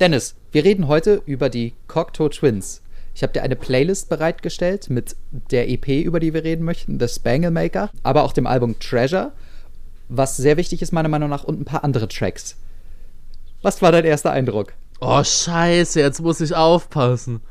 Dennis, wir reden heute über die Cocteau Twins. Ich habe dir eine Playlist bereitgestellt mit der EP, über die wir reden möchten, The Spangle Maker, aber auch dem Album Treasure, was sehr wichtig ist meiner Meinung nach, und ein paar andere Tracks. Was war dein erster Eindruck? Oh Scheiße, jetzt muss ich aufpassen.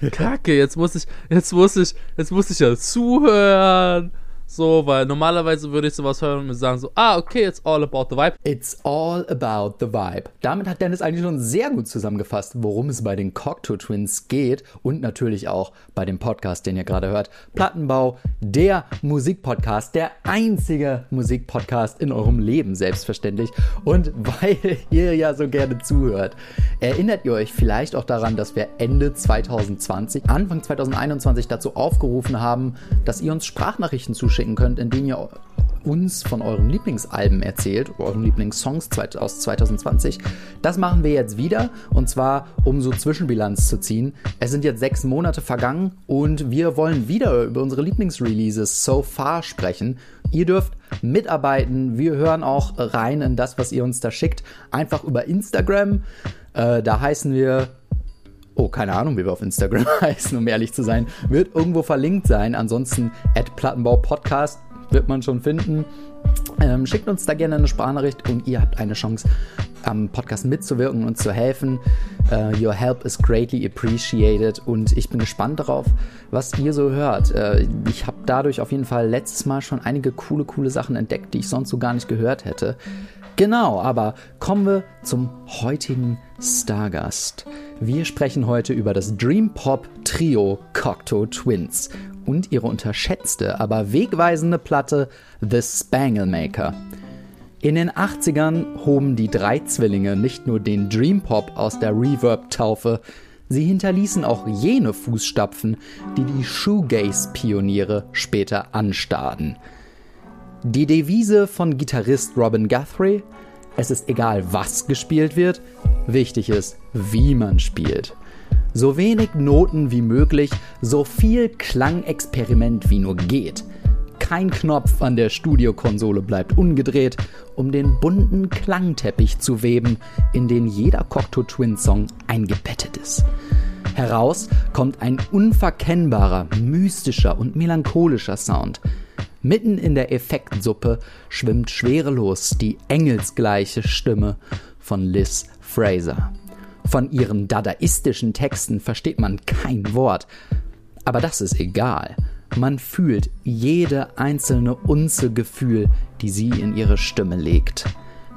Kacke, jetzt muss ich, jetzt muss ich, jetzt muss ich ja zuhören. So, weil normalerweise würde ich sowas hören und mir sagen so, ah, okay, it's all about the vibe. It's all about the vibe. Damit hat Dennis eigentlich schon sehr gut zusammengefasst, worum es bei den Cocteau Twins geht und natürlich auch bei dem Podcast, den ihr gerade hört. Plattenbau, der Musikpodcast, der einzige Musikpodcast in eurem Leben, selbstverständlich. Und weil ihr ja so gerne zuhört, erinnert ihr euch vielleicht auch daran, dass wir Ende 2020, Anfang 2021 dazu aufgerufen haben, dass ihr uns Sprachnachrichten zuschaut schicken könnt, indem ihr uns von euren Lieblingsalben erzählt, euren Lieblingssongs aus 2020. Das machen wir jetzt wieder und zwar, um so Zwischenbilanz zu ziehen. Es sind jetzt sechs Monate vergangen und wir wollen wieder über unsere Lieblingsreleases so far sprechen. Ihr dürft mitarbeiten. Wir hören auch rein in das, was ihr uns da schickt. Einfach über Instagram. Äh, da heißen wir oh, keine Ahnung, wie wir auf Instagram heißen, um ehrlich zu sein, wird irgendwo verlinkt sein. Ansonsten at Plattenbau Podcast wird man schon finden. Ähm, schickt uns da gerne eine Sprachnachricht und ihr habt eine Chance, am Podcast mitzuwirken und zu helfen. Uh, your help is greatly appreciated und ich bin gespannt darauf, was ihr so hört. Uh, ich habe dadurch auf jeden Fall letztes Mal schon einige coole, coole Sachen entdeckt, die ich sonst so gar nicht gehört hätte. Genau, aber kommen wir zum heutigen Stargast. Wir sprechen heute über das Dream Pop Trio Cocteau Twins und ihre unterschätzte, aber wegweisende Platte The Spangle Maker. In den 80ern hoben die drei Zwillinge nicht nur den Dream Pop aus der Reverb-Taufe, sie hinterließen auch jene Fußstapfen, die die Shoegaze-Pioniere später anstarrten. Die Devise von Gitarrist Robin Guthrie es ist egal, was gespielt wird, wichtig ist, wie man spielt. So wenig Noten wie möglich, so viel Klangexperiment wie nur geht. Kein Knopf an der Studiokonsole bleibt ungedreht, um den bunten Klangteppich zu weben, in den jeder Cocteau Twin Song eingebettet ist. Heraus kommt ein unverkennbarer, mystischer und melancholischer Sound, Mitten in der Effektsuppe schwimmt schwerelos die engelsgleiche Stimme von Liz Fraser. Von ihren dadaistischen Texten versteht man kein Wort. Aber das ist egal. Man fühlt jede einzelne Unze Gefühl, die sie in ihre Stimme legt.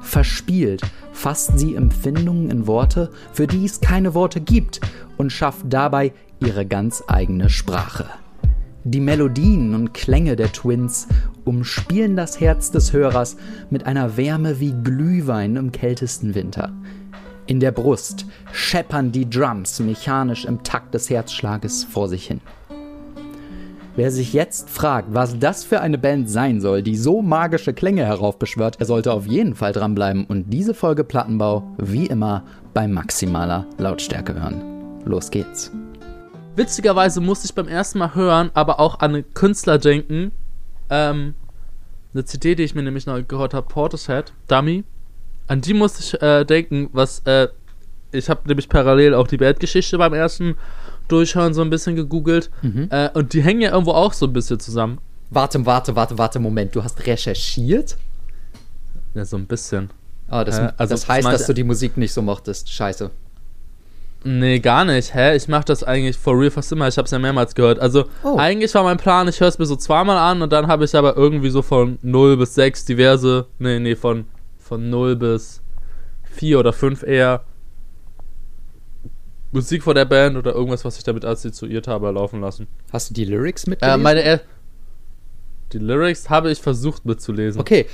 Verspielt fasst sie Empfindungen in Worte, für die es keine Worte gibt, und schafft dabei ihre ganz eigene Sprache. Die Melodien und Klänge der Twins umspielen das Herz des Hörers mit einer Wärme wie Glühwein im kältesten Winter. In der Brust scheppern die Drums mechanisch im Takt des Herzschlages vor sich hin. Wer sich jetzt fragt, was das für eine Band sein soll, die so magische Klänge heraufbeschwört, er sollte auf jeden Fall dranbleiben und diese Folge Plattenbau wie immer bei maximaler Lautstärke hören. Los geht's. Witzigerweise musste ich beim ersten Mal hören, aber auch an einen Künstler denken. Ähm, eine CD, die ich mir nämlich noch gehört habe, Portishead, Dummy. An die musste ich äh, denken, was, äh, ich habe nämlich parallel auch die Bandgeschichte beim ersten Durchhören so ein bisschen gegoogelt. Mhm. Äh, und die hängen ja irgendwo auch so ein bisschen zusammen. Warte, warte, warte, warte, Moment. Du hast recherchiert? Ja, so ein bisschen. Ah, das, äh, also das heißt, dass du die Musik nicht so mochtest. Scheiße. Nee, gar nicht. Hä? Ich mach das eigentlich for real fast immer. Ich hab's ja mehrmals gehört. Also, oh. eigentlich war mein Plan, ich höre es mir so zweimal an und dann habe ich aber irgendwie so von 0 bis 6 diverse. Nee, nee, von, von 0 bis 4 oder 5 eher Musik von der Band oder irgendwas, was ich damit assoziiert habe, laufen lassen. Hast du die Lyrics mitgelesen? Äh, meine er die Lyrics habe ich versucht mitzulesen. Okay.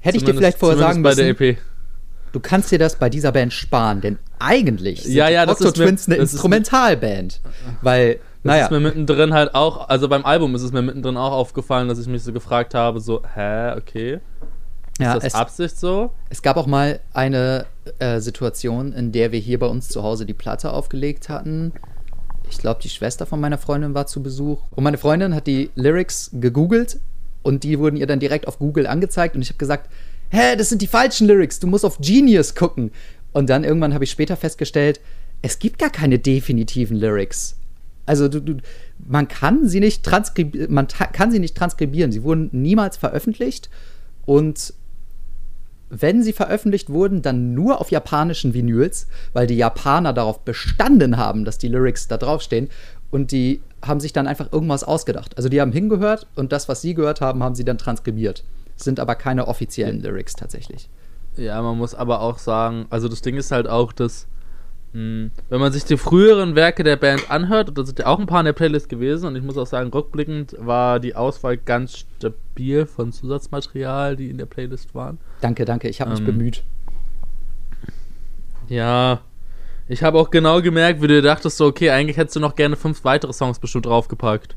Hätte ich dir vielleicht vorher sagen müssen. bei der EP du kannst dir das bei dieser Band sparen, denn eigentlich sind ja, ja, die Octo Twins mir, eine Instrumentalband. Weil, naja. Das ist mir mittendrin halt auch, also beim Album ist es mir mittendrin auch aufgefallen, dass ich mich so gefragt habe, so, hä, okay. Ist ja, das es, Absicht so? Es gab auch mal eine äh, Situation, in der wir hier bei uns zu Hause die Platte aufgelegt hatten. Ich glaube, die Schwester von meiner Freundin war zu Besuch. Und meine Freundin hat die Lyrics gegoogelt und die wurden ihr dann direkt auf Google angezeigt. Und ich habe gesagt, hä, das sind die falschen Lyrics, du musst auf Genius gucken. Und dann irgendwann habe ich später festgestellt, es gibt gar keine definitiven Lyrics. Also du, du, man kann sie nicht man kann sie nicht transkribieren. Sie wurden niemals veröffentlicht und wenn sie veröffentlicht wurden, dann nur auf japanischen Vinyls, weil die Japaner darauf bestanden haben, dass die Lyrics da draufstehen und die haben sich dann einfach irgendwas ausgedacht. Also die haben hingehört und das, was sie gehört haben, haben sie dann transkribiert. Sind aber keine offiziellen Lyrics tatsächlich. Ja, man muss aber auch sagen, also das Ding ist halt auch, dass hm, wenn man sich die früheren Werke der Band anhört, und da sind ja auch ein paar in der Playlist gewesen, und ich muss auch sagen, rückblickend war die Auswahl ganz stabil von Zusatzmaterial, die in der Playlist waren. Danke, danke, ich habe mich ähm, bemüht. Ja, ich habe auch genau gemerkt, wie du dachtest, so, okay, eigentlich hättest du noch gerne fünf weitere Songs bestimmt draufgepackt.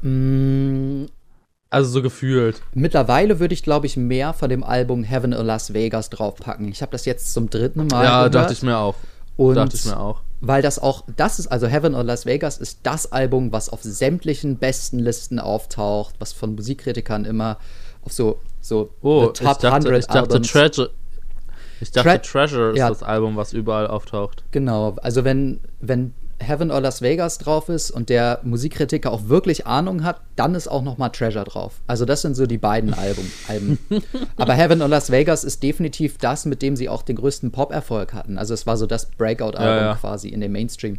Mm, also so gefühlt. Mittlerweile würde ich, glaube ich, mehr von dem Album Heaven or Las Vegas draufpacken. Ich habe das jetzt zum dritten Mal. Ja, gehört. dachte ich mir auch. Und dachte ich mir auch. Weil das auch, das ist, also Heaven or Las Vegas ist das Album, was auf sämtlichen besten Listen auftaucht, was von Musikkritikern immer auf so, so oh, Top ich dachte, 100 ich dachte Treasure. Ich dachte, Tre Treasure ist ja. das Album, was überall auftaucht. Genau, also wenn, wenn Heaven or Las Vegas drauf ist und der Musikkritiker auch wirklich Ahnung hat, dann ist auch noch mal Treasure drauf. Also das sind so die beiden Album, Alben. Aber Heaven or Las Vegas ist definitiv das, mit dem sie auch den größten Pop-Erfolg hatten. Also es war so das Breakout-Album ja, ja. quasi in dem Mainstream.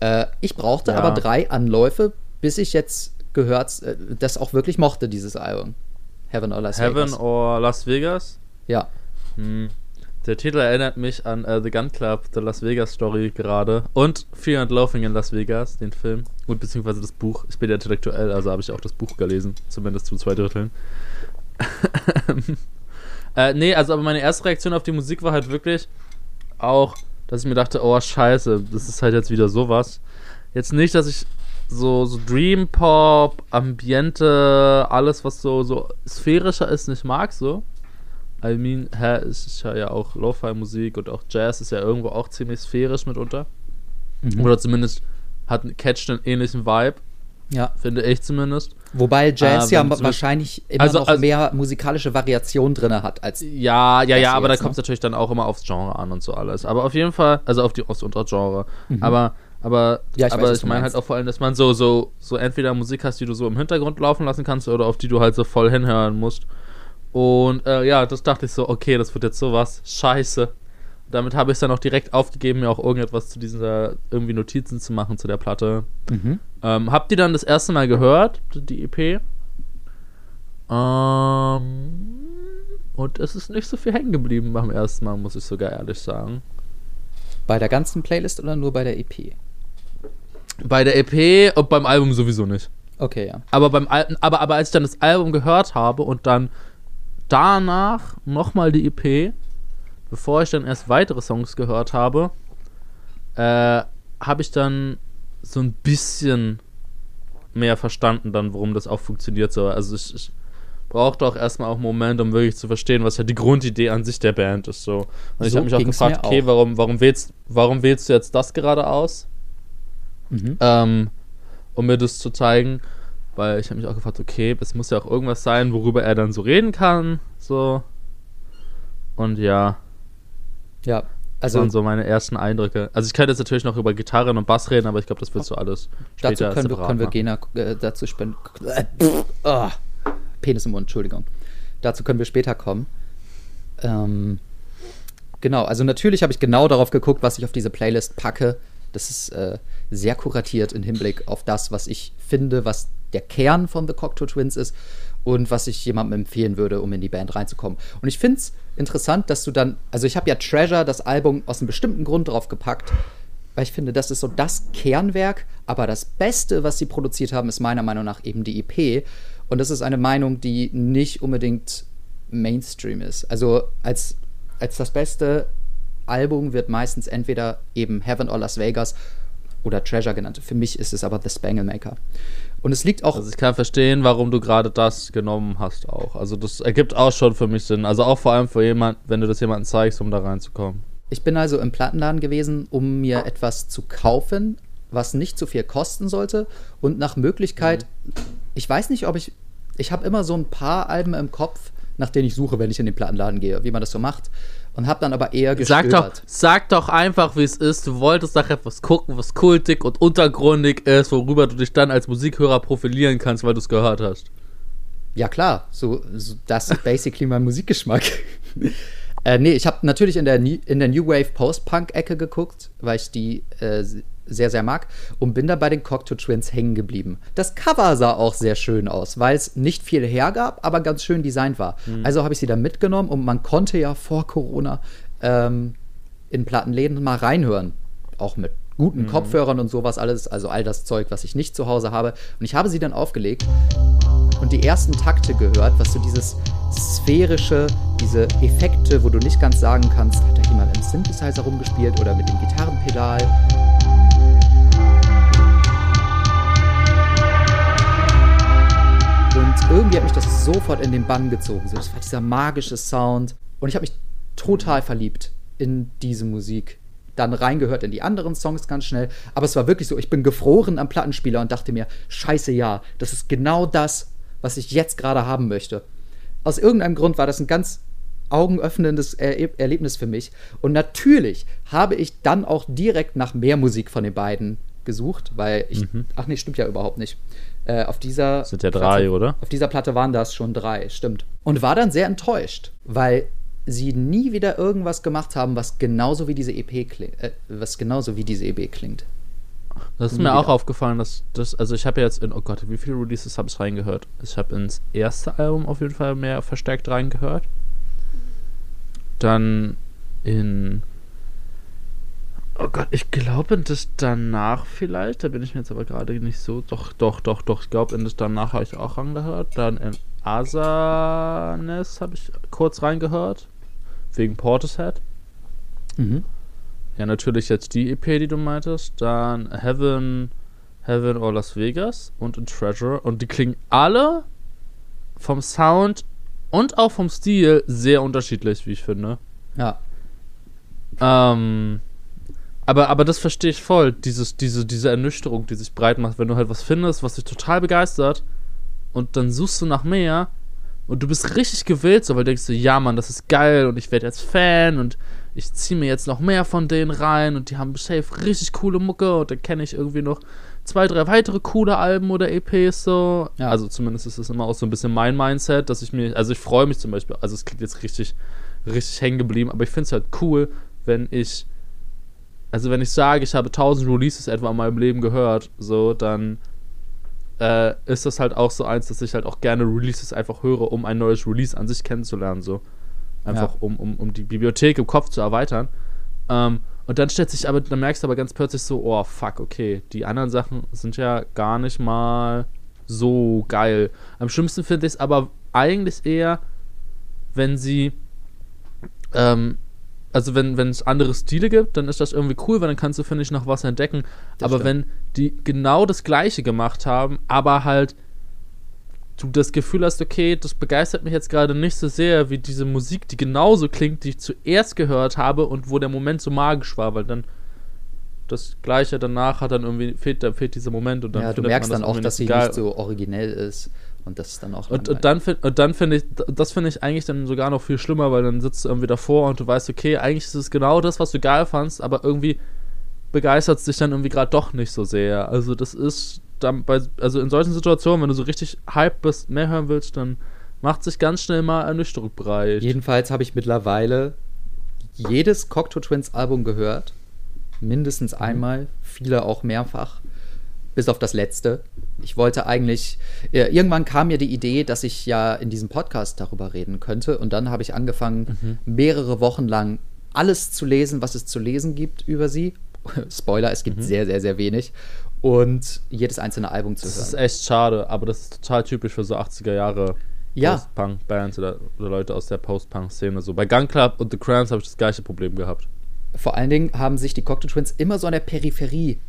Äh, ich brauchte ja. aber drei Anläufe, bis ich jetzt gehört, äh, das auch wirklich mochte, dieses Album. Heaven or Las Heaven Vegas. Heaven or Las Vegas? Ja. Hm. Der Titel erinnert mich an uh, The Gun Club, The Las Vegas Story gerade. Und Fear and Loafing in Las Vegas, den Film. Und beziehungsweise das Buch. Ich bin ja intellektuell, also habe ich auch das Buch gelesen. Zumindest zu zwei Dritteln. äh, nee, also aber meine erste Reaktion auf die Musik war halt wirklich auch, dass ich mir dachte, oh scheiße, das ist halt jetzt wieder sowas. Jetzt nicht, dass ich so, so Dream Pop, Ambiente, alles was so, so sphärischer ist, nicht mag so. I mean, hä, es ist ja auch Lo-Fi-Musik und auch Jazz ist ja irgendwo auch ziemlich sphärisch mitunter. Mhm. Oder zumindest hat catcht einen ähnlichen Vibe. Ja. Finde ich zumindest. Wobei Jazz äh, ja wahrscheinlich immer also, noch also, mehr musikalische Variation drin hat als. Ja, ja, ja, aber jetzt, da kommt es ne? natürlich dann auch immer aufs Genre an und so alles. Aber auf jeden Fall, also auf die Ost- und Genre. Mhm. Aber, aber, ja, ich, aber weiß, ich meine halt auch vor allem, dass man so, so, so entweder Musik hast, die du so im Hintergrund laufen lassen kannst oder auf die du halt so voll hinhören musst. Und äh, ja, das dachte ich so, okay, das wird jetzt sowas. Scheiße. Damit habe ich es dann auch direkt aufgegeben, mir auch irgendetwas zu dieser, irgendwie Notizen zu machen zu der Platte. Mhm. Ähm, habt ihr dann das erste Mal gehört, die EP? Ähm, und es ist nicht so viel hängen geblieben beim ersten Mal, muss ich sogar ehrlich sagen. Bei der ganzen Playlist oder nur bei der EP? Bei der EP und beim Album sowieso nicht. Okay, ja. Aber, beim Al aber, aber als ich dann das Album gehört habe und dann danach nochmal die EP, bevor ich dann erst weitere Songs gehört habe, äh, habe ich dann so ein bisschen mehr verstanden dann, warum das auch funktioniert so. Also ich, ich brauchte auch erstmal auch einen Moment, um wirklich zu verstehen, was ja die Grundidee an sich der Band ist. So. Und so ich habe mich auch gefragt, okay, auch. warum, warum, wählst, warum wählst du jetzt das gerade aus? Mhm. Ähm, um mir das zu zeigen weil ich habe mich auch gefragt, okay, es muss ja auch irgendwas sein, worüber er dann so reden kann, so. Und ja. Ja, also. Das waren so meine ersten Eindrücke. Also ich könnte jetzt natürlich noch über Gitarren und Bass reden, aber ich glaube, das willst du alles später Dazu können wir, können wir Gena, äh, dazu spenden. Oh, Penis im Mund, Entschuldigung. Dazu können wir später kommen. Ähm, genau, also natürlich habe ich genau darauf geguckt, was ich auf diese Playlist packe. Das ist äh, sehr kuratiert im Hinblick auf das, was ich finde, was der Kern von The Cocteau Twins ist und was ich jemandem empfehlen würde, um in die Band reinzukommen. Und ich finde es interessant, dass du dann, also ich habe ja Treasure, das Album, aus einem bestimmten Grund drauf gepackt, weil ich finde, das ist so das Kernwerk, aber das Beste, was sie produziert haben, ist meiner Meinung nach eben die EP. Und das ist eine Meinung, die nicht unbedingt Mainstream ist. Also als, als das beste Album wird meistens entweder eben Heaven or Las Vegas oder Treasure genannt. Für mich ist es aber The Spangle Maker. Und es liegt auch. Also ich kann verstehen, warum du gerade das genommen hast auch. Also das ergibt auch schon für mich Sinn. Also auch vor allem für jemand, wenn du das jemandem zeigst, um da reinzukommen. Ich bin also im Plattenladen gewesen, um mir etwas zu kaufen, was nicht zu viel kosten sollte und nach Möglichkeit, mhm. ich weiß nicht, ob ich, ich habe immer so ein paar Alben im Kopf, nach denen ich suche, wenn ich in den Plattenladen gehe, wie man das so macht. Und habe dann aber eher gestöbert. Sag doch, sag doch einfach, wie es ist. Du wolltest doch etwas gucken, was kultig und untergründig ist, worüber du dich dann als Musikhörer profilieren kannst, weil du es gehört hast. Ja, klar. So, so das ist basically mein Musikgeschmack. äh, nee, ich habe natürlich in der, in der New Wave Post-Punk-Ecke geguckt, weil ich die äh, sehr, sehr mag und bin da bei den Cocteau Twins hängen geblieben. Das Cover sah auch sehr schön aus, weil es nicht viel hergab, aber ganz schön designt war. Mhm. Also habe ich sie da mitgenommen und man konnte ja vor Corona ähm, in Plattenläden mal reinhören. Auch mit guten mhm. Kopfhörern und sowas alles, also all das Zeug, was ich nicht zu Hause habe. Und ich habe sie dann aufgelegt und die ersten Takte gehört, was so dieses sphärische, diese Effekte, wo du nicht ganz sagen kannst, hat da jemand im Synthesizer rumgespielt oder mit dem Gitarrenpedal. Irgendwie hat mich das sofort in den Bann gezogen. So, das war dieser magische Sound. Und ich habe mich total verliebt in diese Musik. Dann reingehört in die anderen Songs ganz schnell. Aber es war wirklich so, ich bin gefroren am Plattenspieler und dachte mir, scheiße ja, das ist genau das, was ich jetzt gerade haben möchte. Aus irgendeinem Grund war das ein ganz augenöffnendes er Erlebnis für mich. Und natürlich habe ich dann auch direkt nach mehr Musik von den beiden gesucht, weil ich. Mhm. Ach nee, stimmt ja überhaupt nicht. Äh, auf dieser. Das sind ja drei, Platte, oder? Auf dieser Platte waren das schon drei, stimmt. Und war dann sehr enttäuscht, weil sie nie wieder irgendwas gemacht haben, was genauso wie diese EP klingt, äh, was genauso wie diese EP klingt. Das ist nie mir wieder. auch aufgefallen, dass das, also ich habe jetzt in, oh Gott, wie viele Releases habe ich reingehört? Ich habe ins erste Album auf jeden Fall mehr verstärkt reingehört. Dann in Oh Gott, ich glaube, das danach vielleicht, da bin ich mir jetzt aber gerade nicht so. Doch, doch, doch, doch. Ich glaube, in das danach habe ich auch reingehört. Dann in Asanes habe ich kurz reingehört. Wegen Portishead. Mhm. Ja, natürlich jetzt die EP, die du meintest. Dann Heaven, Heaven or Las Vegas und in Treasure. Und die klingen alle vom Sound und auch vom Stil sehr unterschiedlich, wie ich finde. Ja. Ähm aber, aber das verstehe ich voll, dieses, diese, diese Ernüchterung, die sich breit macht, wenn du halt was findest, was dich total begeistert und dann suchst du nach mehr und du bist richtig gewillt, so, weil du denkst du, ja Mann, das ist geil und ich werde jetzt Fan und ich ziehe mir jetzt noch mehr von denen rein und die haben safe richtig coole Mucke und dann kenne ich irgendwie noch zwei, drei weitere coole Alben oder EPs so. Ja. Also zumindest ist das immer auch so ein bisschen mein Mindset, dass ich mir, also ich freue mich zum Beispiel, also es klingt jetzt richtig, richtig hängen geblieben, aber ich finde es halt cool, wenn ich also wenn ich sage, ich habe 1000 Releases etwa in meinem Leben gehört, so, dann äh, ist das halt auch so eins, dass ich halt auch gerne Releases einfach höre, um ein neues Release an sich kennenzulernen, so. Einfach ja. um, um, um die Bibliothek im Kopf zu erweitern. Ähm, und dann stellt sich aber, dann merkst du aber ganz plötzlich so, oh fuck, okay, die anderen Sachen sind ja gar nicht mal so geil. Am schlimmsten finde ich es aber eigentlich eher, wenn sie ähm, also wenn es andere Stile gibt, dann ist das irgendwie cool, weil dann kannst du, finde ich, noch was entdecken. Das aber stimmt. wenn die genau das Gleiche gemacht haben, aber halt du das Gefühl hast, okay, das begeistert mich jetzt gerade nicht so sehr wie diese Musik, die genauso klingt, die ich zuerst gehört habe und wo der Moment so magisch war, weil dann das Gleiche danach hat dann irgendwie fehlt, da fehlt dieser Moment und dann ja, du merkst dann auch, dass sie nicht so originell ist. Und das ist dann auch. Und, und dann, und dann finde ich, das finde ich eigentlich dann sogar noch viel schlimmer, weil dann sitzt du irgendwie davor und du weißt, okay, eigentlich ist es genau das, was du geil fandst, aber irgendwie begeistert es dich dann irgendwie gerade doch nicht so sehr. Also das ist dann bei, also in solchen Situationen, wenn du so richtig hype bist, mehr hören willst, dann macht sich ganz schnell mal Ernüchterung breit. Jedenfalls habe ich mittlerweile jedes Cocteau Twins Album gehört. Mindestens mhm. einmal, viele auch mehrfach bis auf das letzte. Ich wollte eigentlich, äh, irgendwann kam mir die Idee, dass ich ja in diesem Podcast darüber reden könnte. Und dann habe ich angefangen, mhm. mehrere Wochen lang alles zu lesen, was es zu lesen gibt über sie. Spoiler, es gibt mhm. sehr, sehr, sehr wenig. Und jedes einzelne Album zu das hören. Das ist echt schade, aber das ist total typisch für so 80er Jahre ja. Post-Punk-Bands oder, oder, Leute aus der Post-Punk-Szene. So bei Gun Club und The Crowns habe ich das gleiche Problem gehabt. Vor allen Dingen haben sich die Cocktail Twins immer so an der Peripherie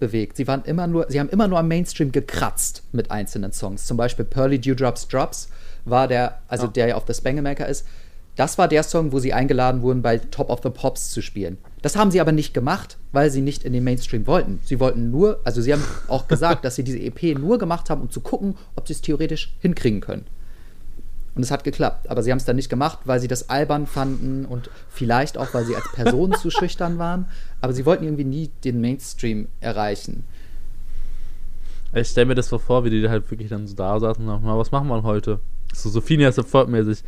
bewegt. Sie waren immer nur, sie haben immer nur am Mainstream gekratzt mit einzelnen Songs. Zum Beispiel Pearly Dewdrops Drops war der, also ja. der ja auf The Spangemaker ist. Das war der Song, wo sie eingeladen wurden, bei Top of the Pops zu spielen. Das haben sie aber nicht gemacht, weil sie nicht in den Mainstream wollten. Sie wollten nur, also sie haben auch gesagt, dass sie diese EP nur gemacht haben, um zu gucken, ob sie es theoretisch hinkriegen können. Und es hat geklappt. Aber sie haben es dann nicht gemacht, weil sie das albern fanden und vielleicht auch, weil sie als Person zu schüchtern waren. Aber sie wollten irgendwie nie den Mainstream erreichen. Ich stelle mir das so vor, wie die halt wirklich dann so da saßen und sagen, was machen wir heute? So Sophia Support-mäßig.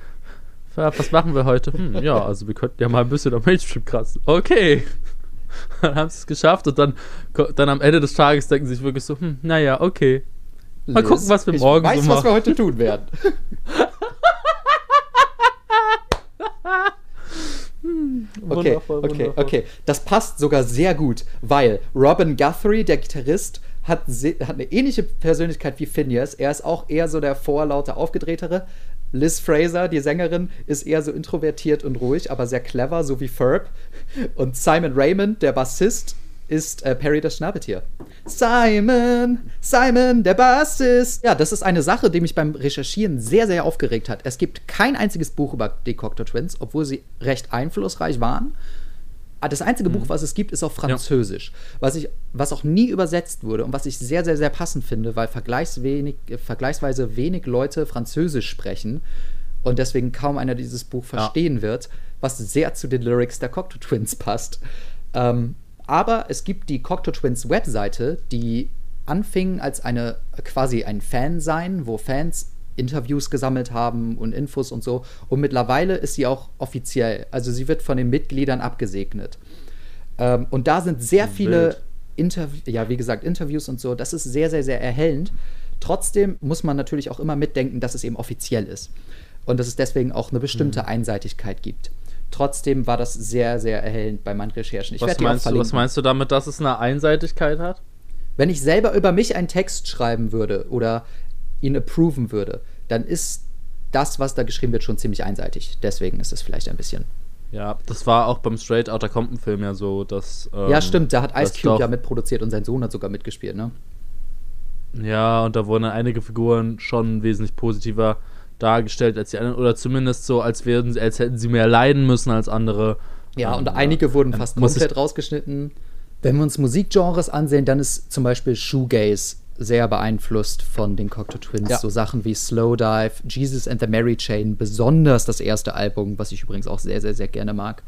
Was machen wir heute? Hm, ja, also wir könnten ja mal ein bisschen am Mainstream kratzen. Okay. Dann haben sie es geschafft und dann, dann am Ende des Tages denken sie sich wirklich so, hm, naja, okay. Mal gucken, was wir morgen ich weiß, so machen. was wir heute tun werden. okay, okay, okay. Das passt sogar sehr gut, weil Robin Guthrie, der Gitarrist, hat, hat eine ähnliche Persönlichkeit wie Phineas. Er ist auch eher so der vorlaute, aufgedrehtere. Liz Fraser, die Sängerin, ist eher so introvertiert und ruhig, aber sehr clever, so wie Ferb. Und Simon Raymond, der Bassist, ist äh, Perry das Schnabeltier. Simon, Simon, der Bassist. Ja, das ist eine Sache, die mich beim Recherchieren sehr, sehr aufgeregt hat. Es gibt kein einziges Buch über die Cocteau Twins, obwohl sie recht einflussreich waren. Ah, das einzige mhm. Buch, was es gibt, ist auf Französisch. Ja. Was, ich, was auch nie übersetzt wurde und was ich sehr, sehr, sehr passend finde, weil vergleichswenig, äh, vergleichsweise wenig Leute Französisch sprechen und deswegen kaum einer dieses Buch verstehen ja. wird, was sehr zu den Lyrics der Cocteau Twins passt. Ähm, aber es gibt die Cocteau Twins Webseite, die anfing als eine quasi ein Fansein, wo Fans Interviews gesammelt haben und Infos und so. Und mittlerweile ist sie auch offiziell. Also sie wird von den Mitgliedern abgesegnet. Ähm, und da sind sehr Wild. viele Interviews, ja, wie gesagt, Interviews und so. Das ist sehr, sehr, sehr erhellend. Trotzdem muss man natürlich auch immer mitdenken, dass es eben offiziell ist. Und dass es deswegen auch eine bestimmte mhm. Einseitigkeit gibt. Trotzdem war das sehr, sehr erhellend bei meinen Recherchen. Ich was, meinst du, was meinst du damit, dass es eine Einseitigkeit hat? Wenn ich selber über mich einen Text schreiben würde oder ihn approven würde, dann ist das, was da geschrieben wird, schon ziemlich einseitig. Deswegen ist es vielleicht ein bisschen. Ja, das war auch beim Straight Outta Compton Film ja so, dass. Ähm, ja, stimmt, da hat Ice Cube ja mitproduziert und sein Sohn hat sogar mitgespielt, ne? Ja, und da wurden einige Figuren schon wesentlich positiver dargestellt als die anderen, oder zumindest so, als, wären, als hätten sie mehr leiden müssen als andere. Ja, und ähm, einige ja. wurden fast komplett rausgeschnitten. Wenn wir uns Musikgenres ansehen, dann ist zum Beispiel Shoegaze sehr beeinflusst von den Cocteau Twins. Ja. So Sachen wie Slowdive, Jesus and the Mary Chain, besonders das erste Album, was ich übrigens auch sehr, sehr, sehr gerne mag.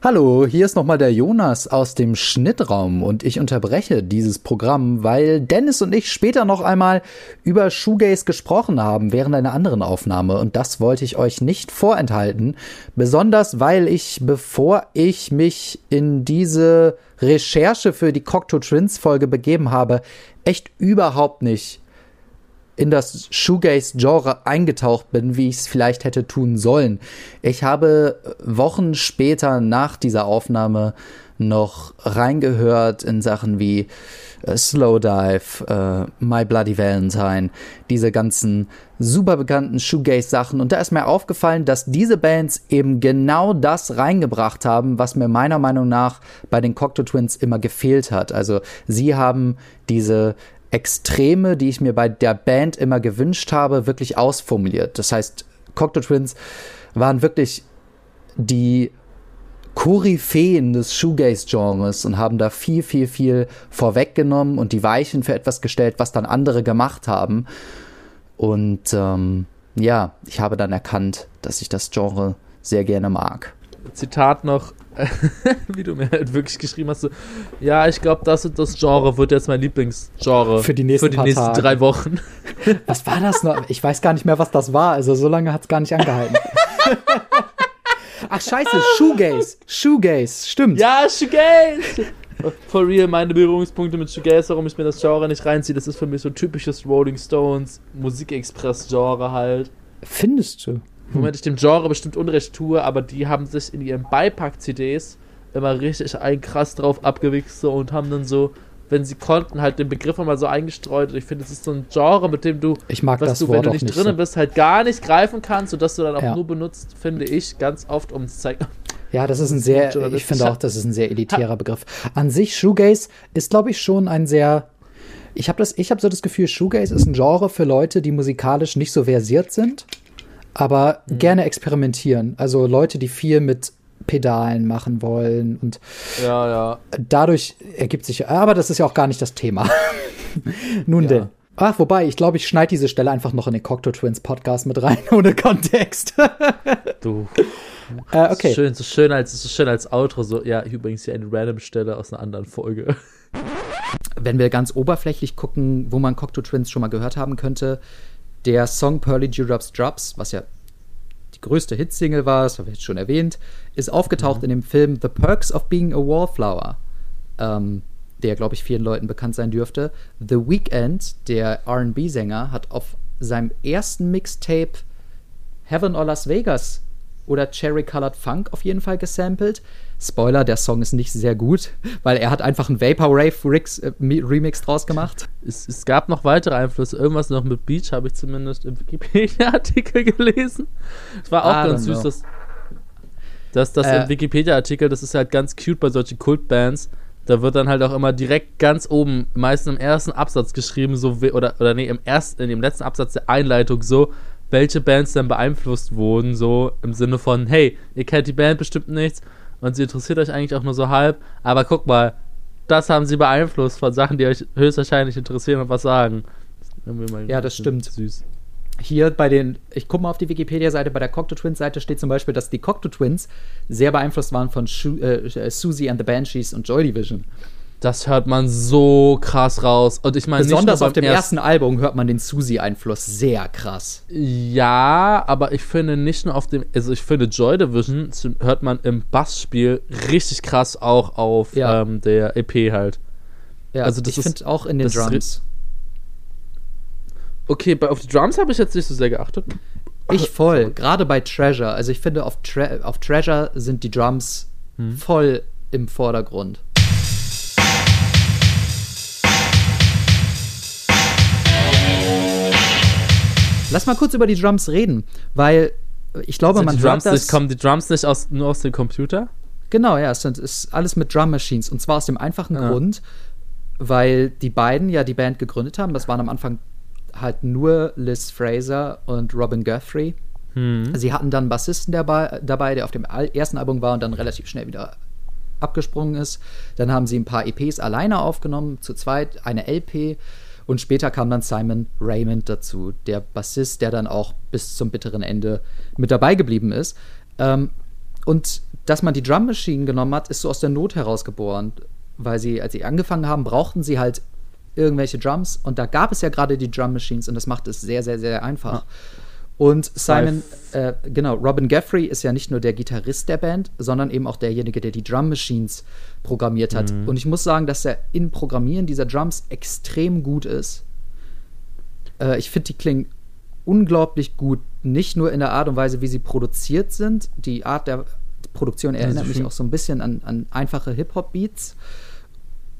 Hallo, hier ist nochmal der Jonas aus dem Schnittraum und ich unterbreche dieses Programm, weil Dennis und ich später noch einmal über Shoegaze gesprochen haben während einer anderen Aufnahme und das wollte ich euch nicht vorenthalten, besonders weil ich, bevor ich mich in diese Recherche für die Cocteau Twins Folge begeben habe, echt überhaupt nicht in das Shoegaze-Genre eingetaucht bin, wie ich es vielleicht hätte tun sollen. Ich habe Wochen später nach dieser Aufnahme noch reingehört in Sachen wie äh, Slowdive, äh, My Bloody Valentine, diese ganzen super bekannten Shoegaze-Sachen. Und da ist mir aufgefallen, dass diese Bands eben genau das reingebracht haben, was mir meiner Meinung nach bei den Cocteau Twins immer gefehlt hat. Also sie haben diese Extreme, die ich mir bei der Band immer gewünscht habe, wirklich ausformuliert. Das heißt, Cocteau Twins waren wirklich die Koryphäen des Shoegaze-Genres und haben da viel, viel, viel vorweggenommen und die Weichen für etwas gestellt, was dann andere gemacht haben. Und ähm, ja, ich habe dann erkannt, dass ich das Genre sehr gerne mag. Zitat noch, wie du mir halt wirklich geschrieben hast, so, ja, ich glaube, das und das Genre wird jetzt mein Lieblingsgenre für die nächsten, für die nächsten drei Wochen. Was war das noch? Ich weiß gar nicht mehr, was das war. Also so lange hat es gar nicht angehalten. Ach scheiße, Shoegaze. Shoegaze, stimmt. Ja, Shoegaze. For real, meine Berührungspunkte mit Shoegaze, warum ich mir das Genre nicht reinziehe, das ist für mich so typisches Rolling Stones, Musikexpress-Genre halt. Findest du? Womit ich dem Genre bestimmt Unrecht tue, aber die haben sich in ihren Beipack-CDs immer richtig ein krass drauf abgewichst so, und haben dann so, wenn sie konnten, halt den Begriff mal so eingestreut. Und ich finde, es ist so ein Genre, mit dem du, ich mag was das du, Wort wenn du nicht, drinnen so. bist, halt gar nicht greifen kannst, sodass du dann auch ja. nur benutzt, finde ich, ganz oft, um zu zeigen. Ja, das ist ein sehr, ich finde auch, das ist ein sehr elitärer Begriff. An sich, Shoegaze ist, glaube ich, schon ein sehr ich habe hab so das Gefühl, Shoegaze ist ein Genre für Leute, die musikalisch nicht so versiert sind aber mhm. gerne experimentieren. Also Leute, die viel mit Pedalen machen wollen und ja, ja. dadurch ergibt sich, aber das ist ja auch gar nicht das Thema. Nun ja. denn. Ach, wobei, ich glaube, ich schneide diese Stelle einfach noch in den Cocteau Twins Podcast mit rein, ohne Kontext. Du. äh, okay. Schön, so schön als, so schön als Outro, so, ja, übrigens hier eine random Stelle aus einer anderen Folge. Wenn wir ganz oberflächlich gucken, wo man Cocteau Twins schon mal gehört haben könnte, der Song Pearly Dewdrops Drops, was ja die größte Hitsingle war, das habe ich jetzt schon erwähnt, ist aufgetaucht mhm. in dem Film The Perks of Being a Wallflower. Ähm, der, glaube ich, vielen Leuten bekannt sein dürfte. The Weeknd, der RB-Sänger, hat auf seinem ersten Mixtape Heaven or Las Vegas oder Cherry Colored Funk auf jeden Fall gesampelt. Spoiler, der Song ist nicht sehr gut, weil er hat einfach einen Vaporwave äh, Remix draus gemacht. Es, es, gab noch weitere Einflüsse. Irgendwas noch mit Beach habe ich zumindest im Wikipedia-Artikel gelesen. Es war auch ganz süß, dass, dass das äh, Wikipedia-Artikel, das ist halt ganz cute bei solchen Kultbands, da wird dann halt auch immer direkt ganz oben, meistens im ersten Absatz geschrieben, so oder, oder nee, im ersten, in dem letzten Absatz der Einleitung so, welche Bands dann beeinflusst wurden, so im Sinne von, hey, ihr kennt die Band bestimmt nichts und sie interessiert euch eigentlich auch nur so halb, aber guck mal, das haben sie beeinflusst von Sachen, die euch höchstwahrscheinlich interessieren und was sagen. Das ja, das stimmt. Süß hier bei den, ich gucke mal auf die Wikipedia-Seite, bei der Cocteau Twins-Seite steht zum Beispiel, dass die Cocteau Twins sehr beeinflusst waren von Shu äh, Susie and the Banshees und Joy Division. Das hört man so krass raus. Und ich meine, besonders auf dem ersten Album hört man den Susie-Einfluss sehr krass. Ja, aber ich finde nicht nur auf dem, also ich finde Joy Division hört man im Bassspiel richtig krass auch auf ja. ähm, der EP halt. Ja, also das ich finde auch in den Drums. Okay, bei, auf die Drums habe ich jetzt nicht so sehr geachtet. Ich voll, gerade bei Treasure. Also ich finde, auf, Tre auf Treasure sind die Drums hm. voll im Vordergrund. Lass mal kurz über die Drums reden, weil ich glaube, sind man die Drums hört das. Nicht, kommen die Drums nicht aus, nur aus dem Computer? Genau, ja, es sind, ist alles mit Drum Machines. Und zwar aus dem einfachen ja. Grund, weil die beiden ja die Band gegründet haben. Das waren am Anfang halt nur Liz Fraser und Robin Guthrie. Hm. Sie hatten dann einen Bassisten dabei, dabei, der auf dem ersten Album war und dann relativ schnell wieder abgesprungen ist. Dann haben sie ein paar EPs alleine aufgenommen, zu zweit, eine LP. Und später kam dann Simon Raymond dazu, der Bassist, der dann auch bis zum bitteren Ende mit dabei geblieben ist. Ähm, und dass man die Drum Machine genommen hat, ist so aus der Not herausgeboren. Weil sie, als sie angefangen haben, brauchten sie halt irgendwelche Drums und da gab es ja gerade die Drum Machines und das macht es sehr, sehr, sehr einfach. Ja. Und Simon, äh, genau, Robin Guthrie ist ja nicht nur der Gitarrist der Band, sondern eben auch derjenige, der die Drum Machines programmiert hat. Mhm. Und ich muss sagen, dass er in Programmieren dieser Drums extrem gut ist. Äh, ich finde, die klingen unglaublich gut, nicht nur in der Art und Weise, wie sie produziert sind. Die Art der Produktion erinnert mich auch so ein bisschen an, an einfache Hip-Hop-Beats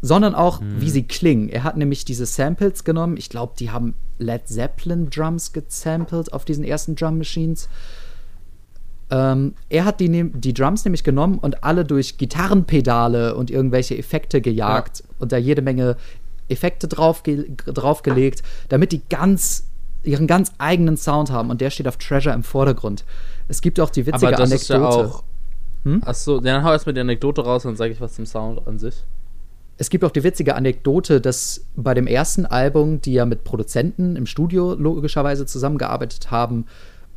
sondern auch, mhm. wie sie klingen. Er hat nämlich diese Samples genommen. Ich glaube, die haben Led Zeppelin Drums gesampelt auf diesen ersten Drum Machines. Ähm, er hat die, die Drums nämlich genommen und alle durch Gitarrenpedale und irgendwelche Effekte gejagt ja. und da jede Menge Effekte draufge draufgelegt, damit die ganz ihren ganz eigenen Sound haben und der steht auf Treasure im Vordergrund. Es gibt auch die witzige Aber das Anekdote. Ist ja auch hm? Achso, dann hau erstmal die Anekdote raus und dann sage ich was zum Sound an sich. Es gibt auch die witzige Anekdote, dass bei dem ersten Album, die ja mit Produzenten im Studio logischerweise zusammengearbeitet haben,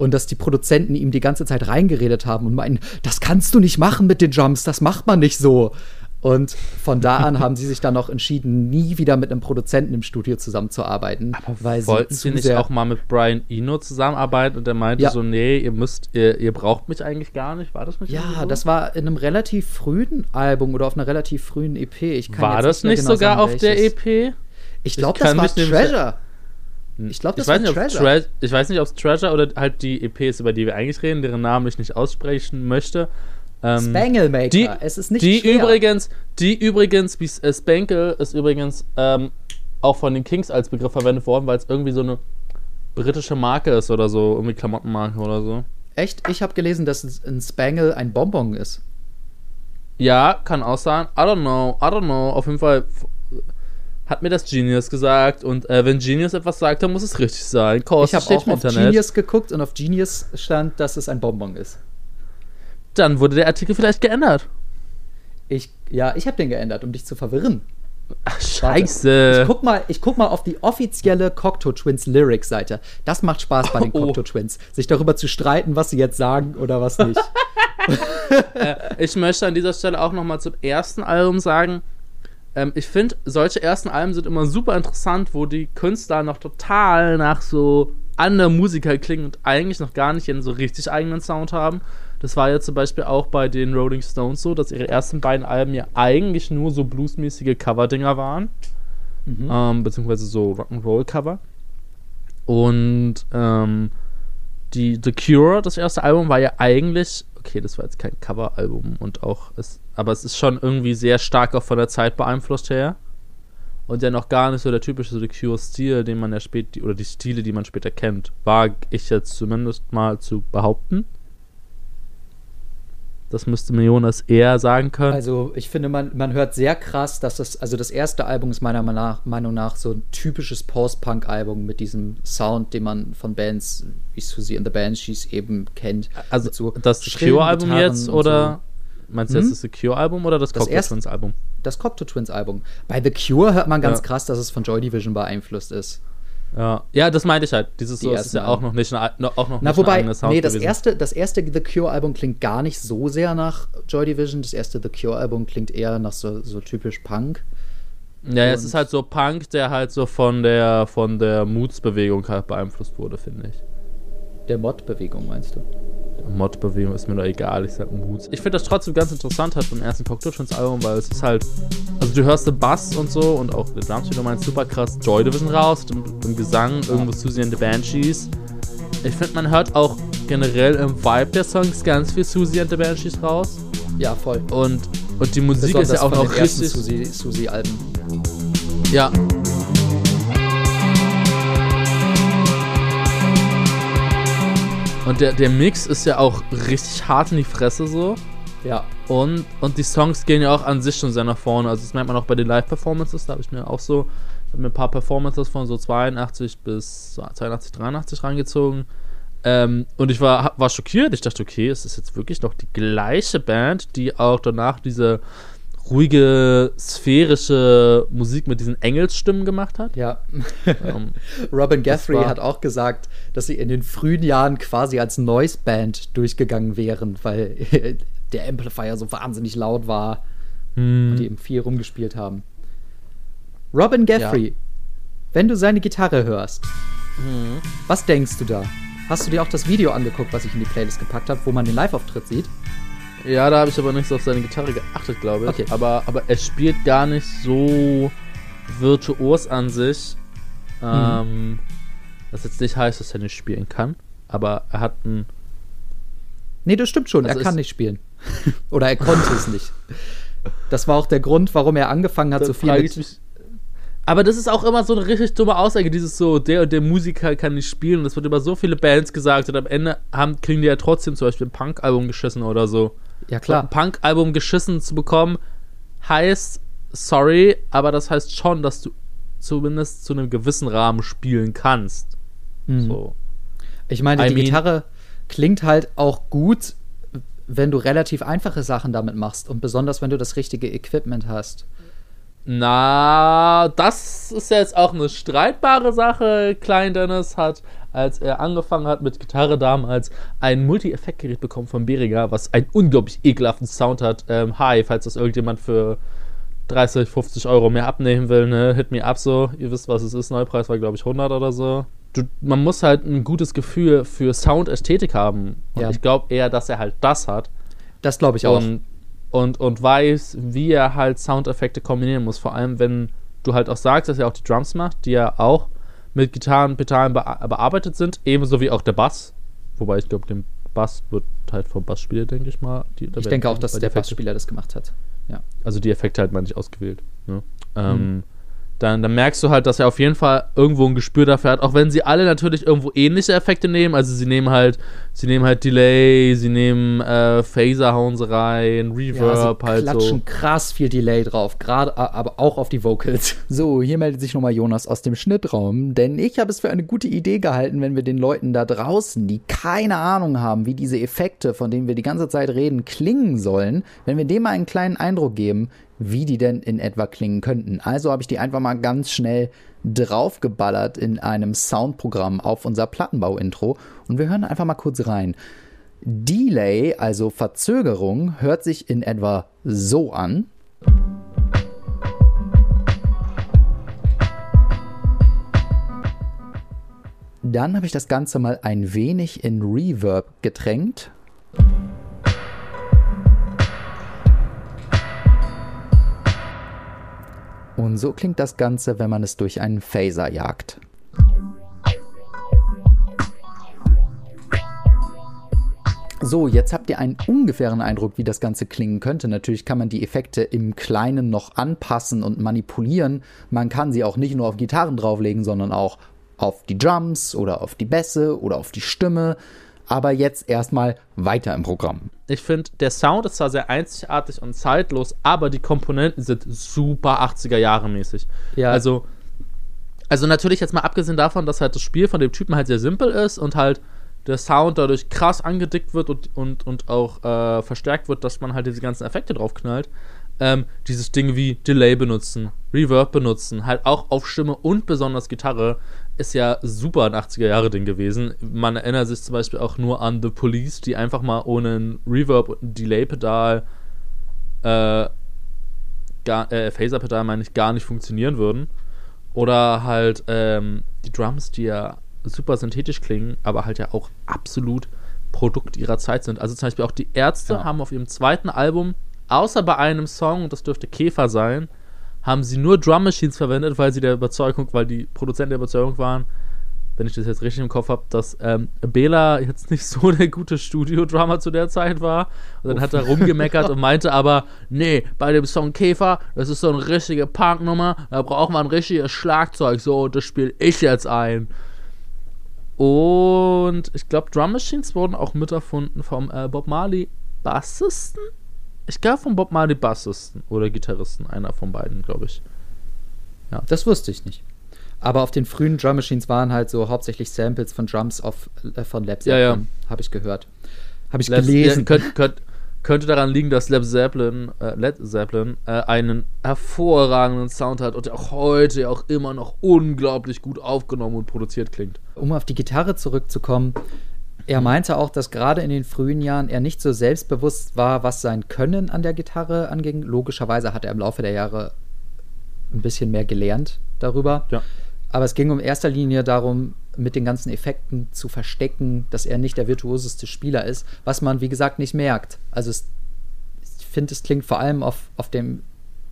und dass die Produzenten ihm die ganze Zeit reingeredet haben und meinen, das kannst du nicht machen mit den Jumps, das macht man nicht so. Und von da an haben sie sich dann noch entschieden, nie wieder mit einem Produzenten im Studio zusammenzuarbeiten. Aber weil wollten sie, sie nicht auch mal mit Brian Eno zusammenarbeiten und er meinte ja. so, nee, ihr müsst, ihr, ihr, braucht mich eigentlich gar nicht. War das nicht Ja, so? das war in einem relativ frühen Album oder auf einer relativ frühen EP. Ich kann war das nicht, genau sogar sagen, auf welches. der EP? Ich glaube, das war Treasure. Ich glaube, das ich war Treasure. ich weiß nicht, ob es Treasure oder halt die EPs, über die wir eigentlich reden, deren Namen ich nicht aussprechen möchte. Ähm, Spanglemaker, die, es ist nicht die schwer. übrigens, die übrigens, wie äh, Spangle ist übrigens ähm, auch von den Kings als Begriff verwendet worden, weil es irgendwie so eine britische Marke ist oder so, irgendwie Klamottenmarke oder so. Echt? Ich habe gelesen, dass ein Spangle ein Bonbon ist. Ja, kann auch sein. I don't know, I don't know. Auf jeden Fall hat mir das Genius gesagt und äh, wenn Genius etwas sagt, dann muss es richtig sein. Kurs, ich habe auch auf Internet. Genius geguckt und auf Genius stand, dass es ein Bonbon ist. Dann wurde der Artikel vielleicht geändert. Ich, ja, ich habe den geändert, um dich zu verwirren. Ach, scheiße. Ich guck, mal, ich guck mal auf die offizielle Cocteau Twins Lyric-Seite. Das macht Spaß bei den Oh. Cocteau Twins, sich darüber zu streiten, was sie jetzt sagen oder was nicht. Ich möchte an dieser Stelle auch nochmal zum ersten Album sagen, ähm, ich finde, solche ersten Alben sind immer super interessant, wo die Künstler noch total nach so anderen Musiker klingen und eigentlich noch gar nicht ihren so richtig eigenen Sound haben. Das war ja zum Beispiel auch bei den Rolling Stones so, dass ihre ersten beiden Alben ja eigentlich nur so bluesmäßige Cover-Dinger waren. Ähm, beziehungsweise so Rock'n'Roll-Cover. Und ähm, die The Cure, das erste Album, war ja eigentlich, okay, das war jetzt kein Coveralbum und auch, es, aber es ist schon irgendwie sehr stark auch von der Zeit beeinflusst her. Und ja noch gar nicht so der typische The Cure-Stil, den man ja später, oder die Stile, die man später kennt, wage ich jetzt zumindest mal zu behaupten. Das müsste mir Jonas eher sagen können. Also ich finde, man, man hört sehr krass, dass das, also das erste Album ist meiner Meinung nach, so ein typisches Post-Punk-Album mit diesem Sound, den man von Bands wie Susie and the Banshees eben kennt. also so das Gitarren jetzt oder meinst du Hm? jetzt das The Cure-Album oder das, Das Cocktail Twins-Album? Das Cocteau Twins Album. Bei The Cure hört man ganz Ja. krass, dass es von Joy Division beeinflusst ist. Ja, ja, das meinte ich halt. Dieses Die so es ist ja auch noch nicht ein, auch noch Na, nicht wobei, eigener Sound nee, das gewesen. erste, das erste The Cure-Album klingt gar nicht so sehr nach Joy Division. Das erste The Cure-Album klingt eher nach so, so typisch Punk. Ja, es und- ist halt so Punk, der halt so von der von der Moods-Bewegung halt beeinflusst wurde, finde ich. Der Mod-Bewegung, meinst du? Mod-Bewegung ist mir doch egal, ich sag Moods. Ich finde das trotzdem ganz interessant halt beim ersten Cocktail Twins Album, weil es ist halt, also du hörst den Bass und so und auch der Drums, wie du meinst, super krass Joy Division raus, im, im Gesang, irgendwo Susie and the Banshees. Ich finde, man hört auch generell im Vibe der Songs ganz viel Susie and the Banshees raus. Ja, voll. Und, und die Musik ist ja auch noch richtig. Susi- Susi-Alben. Ja. Und der, der Mix ist ja auch richtig hart in die Fresse so. Ja. Und, und die Songs gehen ja auch an sich schon sehr nach vorne. Also das merkt man auch bei den Live-Performances. Da habe ich mir auch so mir ein paar Performances von so 82 bis so 82, 83 reingezogen. Ähm, und ich war, war schockiert. Ich dachte, okay, es ist jetzt wirklich noch die gleiche Band, die auch danach diese ruhige, sphärische Musik mit diesen Engelsstimmen gemacht hat. Ja. Ähm, Robin Guthrie hat auch gesagt, dass sie in den frühen Jahren quasi als Noise-Band durchgegangen wären, weil der Amplifier so wahnsinnig laut war hm, und die eben viel rumgespielt haben. Robin Guthrie, wenn du seine Gitarre hörst, hm. was denkst du da? Hast du dir auch das Video angeguckt, was ich in die Playlist gepackt habe, wo man den Live-Auftritt sieht? Ja, da habe ich aber nicht so auf seine Gitarre geachtet, glaube ich. Okay. Aber, aber er spielt gar nicht so virtuos an sich. Ähm, was jetzt nicht heißt, dass er nicht spielen kann. Aber er hat ein. Nee, das stimmt schon. Also er kann nicht spielen. Oder er konnte es nicht. Das war auch der Grund, warum er angefangen hat, so viel mit aber das ist auch immer so eine richtig dumme Aussage, dieses so, der und der Musiker kann nicht spielen. Und das wird über so viele Bands gesagt und am Ende haben, kriegen die ja trotzdem zum Beispiel ein Punk-Album geschissen oder so. Ja, Ein klar. Punk-Album geschissen zu bekommen, heißt, sorry, aber das heißt schon, dass du zumindest zu einem gewissen Rahmen spielen kannst. Mhm. So. Ich meine, I die mean- Gitarre klingt halt auch gut, wenn du relativ einfache Sachen damit machst und besonders wenn du das richtige Equipment hast. Na, das ist jetzt auch eine streitbare Sache. Klein Dennis hat, als er angefangen hat mit Gitarre damals, ein Multi-Effekt-Gerät bekommen von Behringer, was einen unglaublich ekelhaften Sound hat. Ähm, hi, falls das irgendjemand für 30, 50 Euro mehr abnehmen will, ne, hit me up so. Ihr wisst, was es ist. Neupreis war, glaube ich, 100 oder so. Du, man muss halt ein gutes Gefühl für Soundästhetik haben. Und Ja. ich glaube eher, dass er halt das hat Das glaube ich auch. und, und, und weiß, wie er halt Soundeffekte kombinieren muss. Vor allem, wenn du halt auch sagst, dass er auch die Drums macht, die ja auch mit Gitarren, Pedalen bea bearbeitet sind, ebenso wie auch der Bass. Wobei ich glaube, den Bass wird halt vom Bassspieler, denke ich mal. Die, ich denke auch, dass der Effekte- Bassspieler das gemacht hat. Ja. Also die Effekte halt mal nicht ausgewählt. Ne? Ähm, dann, dann merkst du halt, dass er auf jeden Fall irgendwo ein Gespür dafür hat, auch wenn sie alle natürlich irgendwo ähnliche Effekte nehmen. Also sie nehmen halt, sie nehmen halt Delay, sie nehmen äh, Phaser hauen sie rein, Ja, Reverb sie halt so. klatschen krass viel Delay drauf, gerade aber auch auf die Vocals. So, hier meldet sich nochmal Jonas aus dem Schnittraum, denn ich habe es für eine gute Idee gehalten, wenn wir den Leuten da draußen, die keine Ahnung haben, wie diese Effekte, von denen wir die ganze Zeit reden, klingen sollen, wenn wir dem mal einen kleinen Eindruck geben, wie die denn in etwa klingen könnten. Also habe ich die einfach mal ganz schnell draufgeballert in einem Soundprogramm auf unser Plattenbau-Intro und wir hören einfach mal kurz rein. Delay, also Verzögerung, hört sich in etwa so an. Dann habe ich das Ganze mal ein wenig in Reverb getränkt. Und so klingt das Ganze, wenn man es durch einen Phaser jagt. So, jetzt habt ihr einen ungefähren Eindruck, wie das Ganze klingen könnte. Natürlich kann man die Effekte im Kleinen noch anpassen und manipulieren. Man kann sie auch nicht nur auf Gitarren drauflegen, sondern auch auf die Drums oder auf die Bässe oder auf die Stimme. Aber jetzt erstmal weiter im Programm. Ich finde, der Sound ist zwar sehr einzigartig und zeitlos, aber die Komponenten sind super 80er Jahre mäßig. Ja. Also, also natürlich jetzt mal abgesehen davon, dass halt das Spiel von dem Typen halt sehr simpel ist und halt der Sound dadurch krass angedickt wird und, und, und auch äh, verstärkt wird, dass man halt diese ganzen Effekte draufknallt. Ähm, dieses Ding wie Delay benutzen, Reverb benutzen, halt auch auf Stimme und besonders Gitarre, ist ja super ein 80er-Jahre-Ding gewesen. Man erinnert sich zum Beispiel auch nur an The Police, die einfach mal ohne ein Reverb und ein Delay-Pedal, äh, äh, Phaser-Pedal meine ich, gar nicht funktionieren würden. Oder halt ähm, die Drums, die ja super synthetisch klingen, aber halt ja auch absolut Produkt ihrer Zeit sind. Also zum Beispiel auch die Ärzte ja. haben auf ihrem zweiten Album, außer bei einem Song, das dürfte Käfer sein, haben sie nur Drum Machines verwendet, weil sie der Überzeugung, weil die Produzenten der Überzeugung waren, wenn ich das jetzt richtig im Kopf habe, dass ähm, Bela jetzt nicht so der gute Studio-Drummer zu der Zeit war. Und dann hat er rumgemeckert und meinte aber, nee, bei dem Song Käfer, das ist so eine richtige Punk-Nummer, da braucht man ein richtiges Schlagzeug, so, das spiele ich jetzt ein. Und ich glaube, Drum Machines wurden auch miterfunden vom äh, Bob Marley Bassisten. Ich glaube vom Bob Marley Bassisten oder Gitarristen, einer von beiden, glaube ich. Ja. Das wusste ich nicht. Aber auf den frühen Drum Machines waren halt so hauptsächlich Samples von Drums auf, äh, von Lab ja, ja. habe ich gehört. Habe ich Labs, gelesen. Ja, könnt, könnt, könnte daran liegen, dass Led Zeppelin, äh, Led Zeppelin äh, einen hervorragenden Sound hat und der auch heute auch immer noch unglaublich gut aufgenommen und produziert klingt. Um auf die Gitarre zurückzukommen, er meinte auch, dass gerade in den frühen Jahren er nicht so selbstbewusst war, was sein Können an der Gitarre anging. Logischerweise hat er im Laufe der Jahre ein bisschen mehr gelernt darüber. Ja. Aber es ging um erster Linie darum, mit den ganzen Effekten zu verstecken, dass er nicht der virtuoseste Spieler ist, was man, wie gesagt, nicht merkt. Also es, ich finde, es klingt vor allem auf, auf dem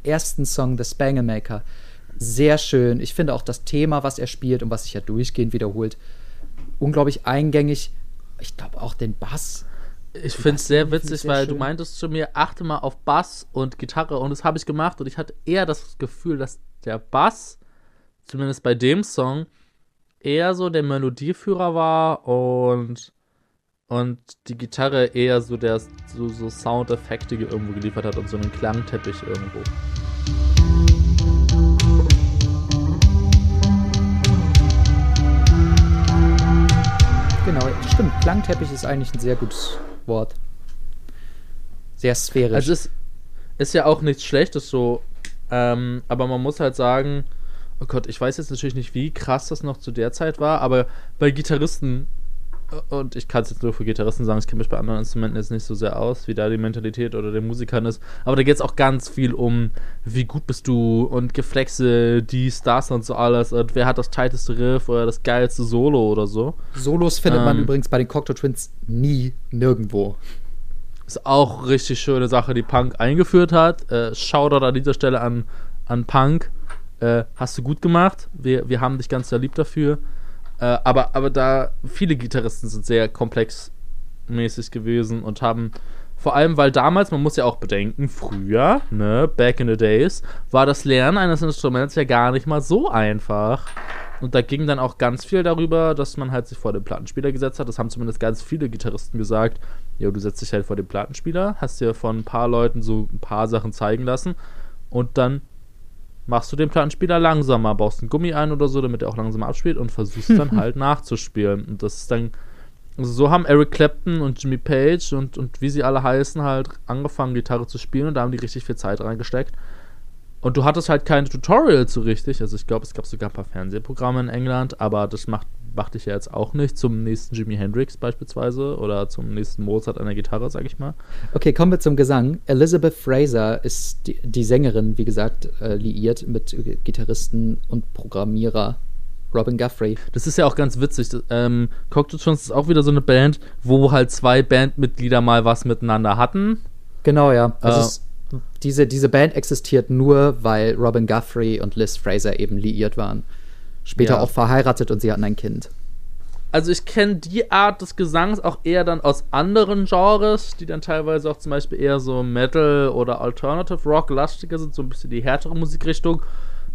ersten Song, The Spangemaker, sehr schön. Ich finde auch das Thema, was er spielt und was sich ja durchgehend wiederholt, unglaublich eingängig. Ich glaube auch den Bass. Ich finde es sehr witzig, weil schön. du meintest zu mir, achte mal auf Bass und Gitarre und das habe ich gemacht und ich hatte eher das Gefühl, dass der Bass, zumindest bei dem Song, eher so der Melodieführer war und und die Gitarre eher so der so, so Soundeffekte irgendwo geliefert hat und so einen Klangteppich irgendwo. Genau, stimmt. Klangteppich ist eigentlich ein sehr gutes Wort. Sehr sphärisch. Also es ist ja auch nichts Schlechtes so, ähm, aber man muss halt sagen, oh Gott, ich weiß jetzt natürlich nicht, wie krass das noch zu der Zeit war, aber bei Gitarristen, und ich kann es jetzt nur für Gitarristen sagen, ich kenne mich bei anderen Instrumenten jetzt nicht so sehr aus, wie da die Mentalität oder der Musikern ist, aber da geht es auch ganz viel um, wie gut bist du und Geflexe, die Stars und so alles und wer hat das tighteste Riff oder das geilste Solo oder so. Solos findet ähm, man übrigens bei den Cocteau Twins nie nirgendwo. Ist auch richtig schöne Sache, die Punk eingeführt hat. Äh, Shoutout an dieser Stelle an, an Punk äh, hast du gut gemacht. Wir, wir haben dich ganz sehr lieb dafür. Äh, aber, aber da viele Gitarristen sind sehr komplexmäßig gewesen und haben vor allem, weil damals, man muss ja auch bedenken, früher, ne, back in the days, war das Lernen eines Instruments ja gar nicht mal so einfach. Und da ging dann auch ganz viel darüber, dass man halt sich vor den Plattenspieler gesetzt hat. Das haben zumindest ganz viele Gitarristen gesagt. Ja, du setzt dich halt vor den Plattenspieler, hast dir von ein paar Leuten so ein paar Sachen zeigen lassen und dann machst du den Plattenspieler langsamer, baust einen Gummi ein oder so, damit er auch langsamer abspielt und versuchst dann halt nachzuspielen. Und das ist dann also so haben Eric Clapton und Jimmy Page und, und wie sie alle heißen, halt angefangen, Gitarre zu spielen und da haben die richtig viel Zeit reingesteckt. Und du hattest halt keine Tutorials so richtig. Also ich glaube, es gab sogar ein paar Fernsehprogramme in England, aber das macht, macht dich ja jetzt auch nicht zum nächsten Jimi Hendrix beispielsweise oder zum nächsten Mozart an der Gitarre, sag ich mal. Okay, kommen wir zum Gesang. Elizabeth Fraser ist die, die Sängerin, wie gesagt, äh, liiert mit Gitarristen und Programmierer Robin Guthrie. Das ist ja auch ganz witzig. Ähm, Cocteau Twins ist auch wieder so eine Band, wo halt zwei Bandmitglieder mal was miteinander hatten. Genau, ja. Also äh, diese, diese Band existiert nur, weil Robin Guthrie und Liz Fraser eben liiert waren. Später ja. auch verheiratet und sie hatten ein Kind. Also ich kenne die Art des Gesangs auch eher dann aus anderen Genres, die dann teilweise auch zum Beispiel eher so Metal oder Alternative Rock lastiger sind, so ein bisschen die härtere Musikrichtung,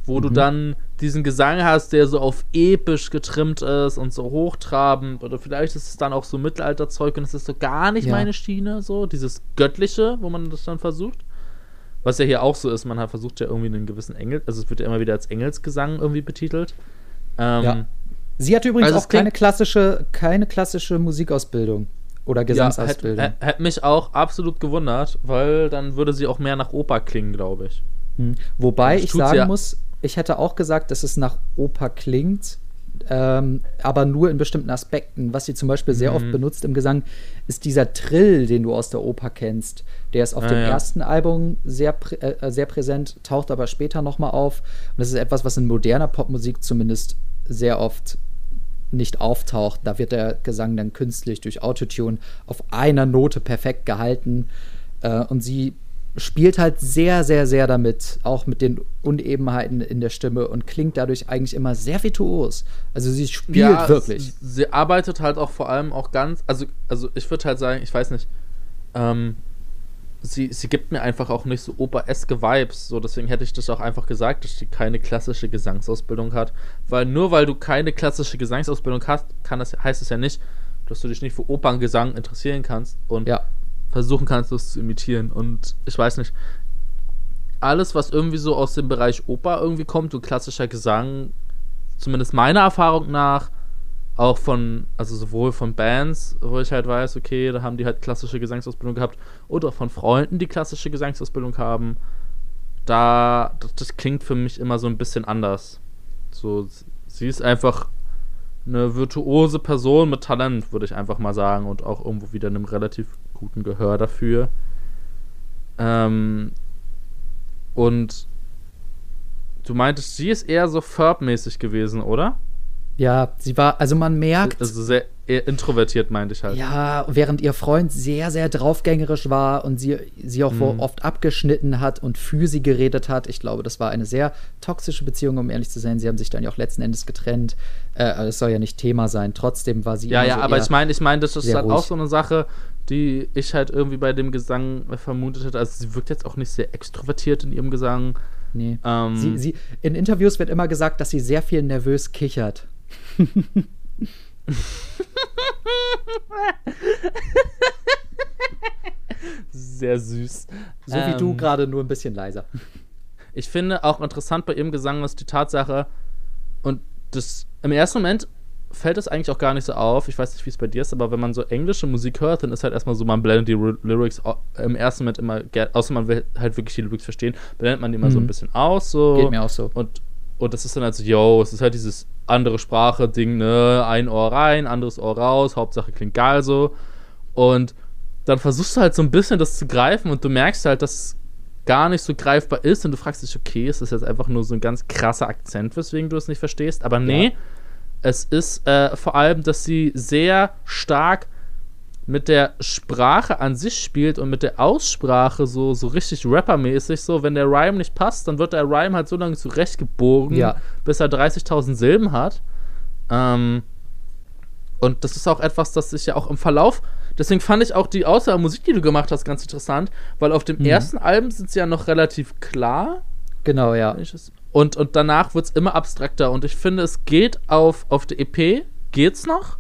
wo mhm. du dann diesen Gesang hast, der so auf episch getrimmt ist und so hochtrabend oder vielleicht ist es dann auch so Mittelalterzeug und es ist so gar nicht ja. meine Schiene, so dieses Göttliche, wo man das dann versucht. Was ja hier auch so ist, man hat versucht ja irgendwie einen gewissen Engel, also es wird ja immer wieder als Engelsgesang irgendwie betitelt. Ähm, ja. Sie hatte übrigens also auch keine klassische, keine klassische Musikausbildung oder Gesangsausbildung. Ja, hätte hätt mich auch absolut gewundert, weil dann würde sie auch mehr nach Oper klingen, glaube ich. Hm. Wobei ich sagen ja muss, ich hätte auch gesagt, dass es nach Oper klingt, ähm, aber nur in bestimmten Aspekten. Was sie zum Beispiel sehr mhm. oft benutzt im Gesang, ist dieser Trill, den du aus der Oper kennst. Der ist auf ah, dem ja. ersten Album sehr, prä äh, sehr präsent, taucht aber später nochmal auf. Und das ist etwas, was in moderner Popmusik zumindest sehr oft nicht auftaucht. Da wird der Gesang dann künstlich durch Autotune auf einer Note perfekt gehalten. Äh, und sie spielt halt sehr, sehr, sehr damit, auch mit den Unebenheiten in der Stimme und klingt dadurch eigentlich immer sehr virtuos. Also sie spielt ja, wirklich. Sie arbeitet halt auch vor allem auch ganz, also, also ich würde halt sagen, ich weiß nicht, ähm, sie, sie gibt mir einfach auch nicht so opereske Vibes, so deswegen hätte ich das auch einfach gesagt, dass sie keine klassische Gesangsausbildung hat, weil nur weil du keine klassische Gesangsausbildung hast, kann das, heißt es ja nicht, dass du dich nicht für Operngesang interessieren kannst und ja. versuchen kannst, das zu imitieren. Und ich weiß nicht, alles, was irgendwie so aus dem Bereich Oper irgendwie kommt, so klassischer Gesang, zumindest meiner Erfahrung nach, auch von, also sowohl von Bands, wo ich halt weiß, okay, da haben die halt klassische Gesangsausbildung gehabt, oder von Freunden, die klassische Gesangsausbildung haben, da, das, das klingt für mich immer so ein bisschen anders. So, sie ist einfach eine virtuose Person mit Talent, würde ich einfach mal sagen, und auch irgendwo wieder einem relativ guten Gehör dafür. Ähm, und du meintest, sie ist eher so Ferb-mäßig gewesen, oder? Ja, sie war, also man merkt. Also sehr introvertiert, meinte ich halt. Ja, während ihr Freund sehr, sehr draufgängerisch war und sie, sie auch mhm. oft abgeschnitten hat und für sie geredet hat. Ich glaube, das war eine sehr toxische Beziehung, um ehrlich zu sein. Sie haben sich dann ja auch letzten Endes getrennt. Äh, es soll ja nicht Thema sein. Trotzdem war sie. Ja, ja, so aber ich meine, ich meine, das ist halt ruhig. auch so eine Sache, die ich halt irgendwie bei dem Gesang vermutet hätte. Also sie wirkt jetzt auch nicht sehr extrovertiert in ihrem Gesang. Nee. Ähm, sie, sie, in Interviews wird immer gesagt, dass sie sehr viel nervös kichert. Sehr süß. So ähm, wie du ähm, gerade, nur ein bisschen leiser. Ich finde auch interessant bei ihrem Gesang ist die Tatsache, und das im ersten Moment fällt es eigentlich auch gar nicht so auf. Ich weiß nicht, wie es bei dir ist, aber wenn man so englische Musik hört, dann ist halt erstmal so, man blendet die Lyrics im ersten Moment immer, außer man will halt wirklich die Lyrics verstehen, blendet man die immer mhm. so ein bisschen aus. So. Geht mir auch so. Und, und das ist dann halt so, yo, es ist halt dieses andere Sprache-Ding, ne? Ein Ohr rein, anderes Ohr raus, Hauptsache klingt geil so. Und dann versuchst du halt so ein bisschen das zu greifen und du merkst halt, dass es gar nicht so greifbar ist und du fragst dich, okay, ist das jetzt einfach nur so ein ganz krasser Akzent, weswegen du es nicht verstehst? Aber nee, ja. es ist äh, vor allem, dass sie sehr stark mit der Sprache an sich spielt und mit der Aussprache so, so richtig rappermäßig, so, wenn der Rhyme nicht passt, dann wird der Rhyme halt so lange zurechtgebogen, ja. bis er 30.000 Silben hat. Ähm, und das ist auch etwas, das sich ja auch im Verlauf, deswegen fand ich auch die Aussage Musik, die du gemacht hast, ganz interessant, weil auf dem mhm. ersten Album sind sie ja noch relativ klar. Genau, ja. Und, und danach wird es immer abstrakter und ich finde, es geht auf, auf der EP, geht's noch,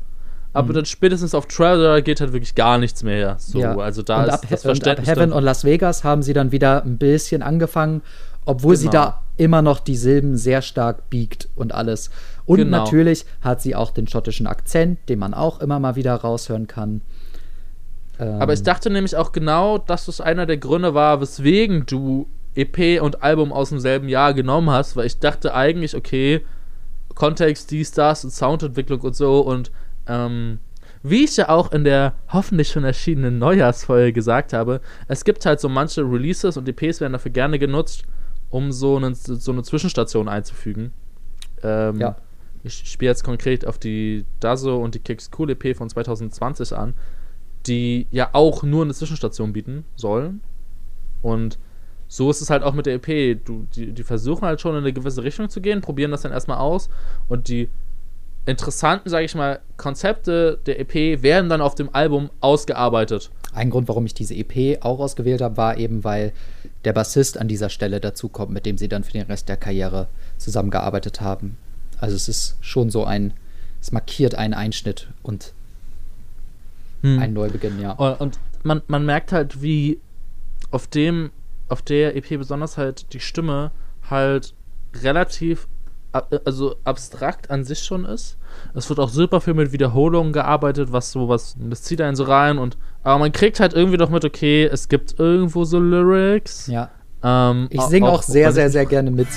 aber mhm. dann spätestens auf Trailer geht halt wirklich gar nichts mehr. So, ja. also da und ist ab, das Verständnis. Und ab Heaven und Las Vegas haben sie dann wieder ein bisschen angefangen, obwohl genau. sie da immer noch die Silben sehr stark biegt und alles. Und Genau. natürlich hat sie auch den schottischen Akzent, den man auch immer mal wieder raushören kann. Ähm, Aber ich dachte nämlich auch genau, dass das einer der Gründe war, weswegen du EP und Album aus demselben Jahr genommen hast, weil ich dachte eigentlich, okay, Kontext, dies, das und Soundentwicklung und so und ähm, wie ich ja auch in der hoffentlich schon erschienenen Neujahrsfolge gesagt habe, es gibt halt so manche Releases und EPs werden dafür gerne genutzt, um so eine, so eine Zwischenstation einzufügen. Ähm, Ja. Ich spiele jetzt konkret auf die Dazo und die Kicks Cool EP von 2020 an, die ja auch nur eine Zwischenstation bieten sollen. Und so ist es halt auch mit der EP. Du, die, die versuchen halt schon in eine gewisse Richtung zu gehen, probieren das dann erstmal aus und die interessanten, sage ich mal, Konzepte der EP werden dann auf dem Album ausgearbeitet. Ein Grund, warum ich diese EP auch ausgewählt habe, war eben, weil der Bassist an dieser Stelle dazukommt, mit dem sie dann für den Rest der Karriere zusammengearbeitet haben. Also es ist schon so ein, es markiert einen Einschnitt und einen Neubeginn, ja. Und, man, man merkt halt, wie auf dem, auf der EP besonders halt die Stimme halt relativ also abstrakt an sich schon ist. Es wird auch super viel mit Wiederholungen gearbeitet, was so was, das zieht einen so rein und aber man kriegt halt irgendwie doch mit, okay, es gibt irgendwo so Lyrics. Ja. Ähm, Ich singe auch, sehr, wenn sehr, ich- sehr gerne mit.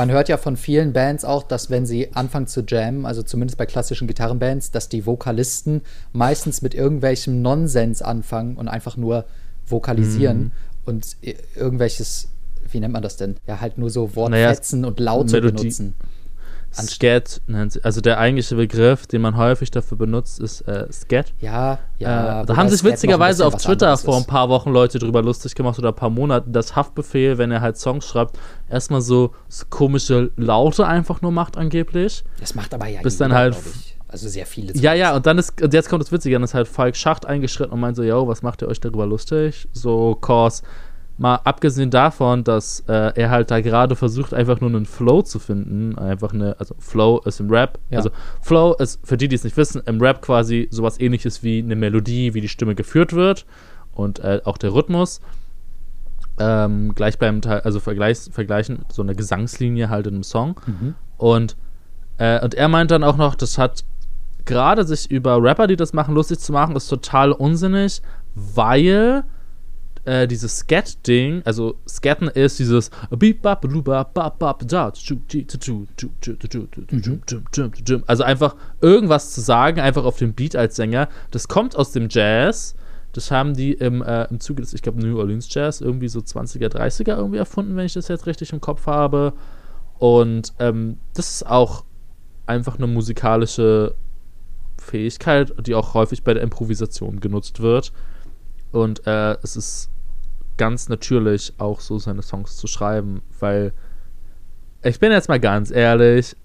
Man hört ja von vielen Bands auch, dass wenn sie anfangen zu jammen, also zumindest bei klassischen Gitarrenbands, dass die Vokalisten meistens mit irgendwelchem Nonsens anfangen und einfach nur vokalisieren Mhm. und irgendwelches, wie nennt man das denn? Ja, halt nur so Wortfetzen und Laute Melodie. benutzen. Scat nennt sie, also der eigentliche Begriff, den man häufig dafür benutzt, ist äh, Scat. Ja, ja. äh, da haben sich Scat witzigerweise auf Twitter vor ein paar Wochen Leute drüber lustig gemacht oder ein paar Monaten, dass Haftbefehl, wenn er halt Songs schreibt, erstmal so, komische Laute einfach nur macht angeblich. Das macht aber ja bis jeder, dann halt-. Also sehr viele. Ja, ja, und dann ist, und jetzt kommt das Witzige, dann ist halt Falk Schacht eingeschritten und meint so, yo, was macht ihr euch darüber lustig? So, cause, mal abgesehen davon, dass äh, er halt da gerade versucht, einfach nur einen Flow zu finden, einfach eine, also Flow ist im Rap, Ja. also Flow ist, für die, die es nicht wissen, im Rap quasi sowas ähnliches wie eine Melodie, wie die Stimme geführt wird und äh, auch der Rhythmus. Ähm, gleich beim Teil, also vergleich, vergleichen so eine Gesangslinie halt in einem Song. Mhm. Und, äh, und er meint dann auch noch, das hat gerade sich über Rapper, die das machen, lustig zu machen, ist total unsinnig, weil äh, dieses Scat-Ding, also Scatten ist dieses also einfach irgendwas zu sagen, einfach auf dem Beat als Sänger, das kommt aus dem Jazz, das haben die im, äh, im Zuge des, ich glaube, New Orleans Jazz irgendwie so 20er, 30er irgendwie erfunden, wenn ich das jetzt richtig im Kopf habe. Und ähm, das ist auch einfach eine musikalische Fähigkeit, die auch häufig bei der Improvisation genutzt wird. Und äh, es ist ganz natürlich auch so, seine Songs zu schreiben, weil ich bin jetzt mal ganz ehrlich,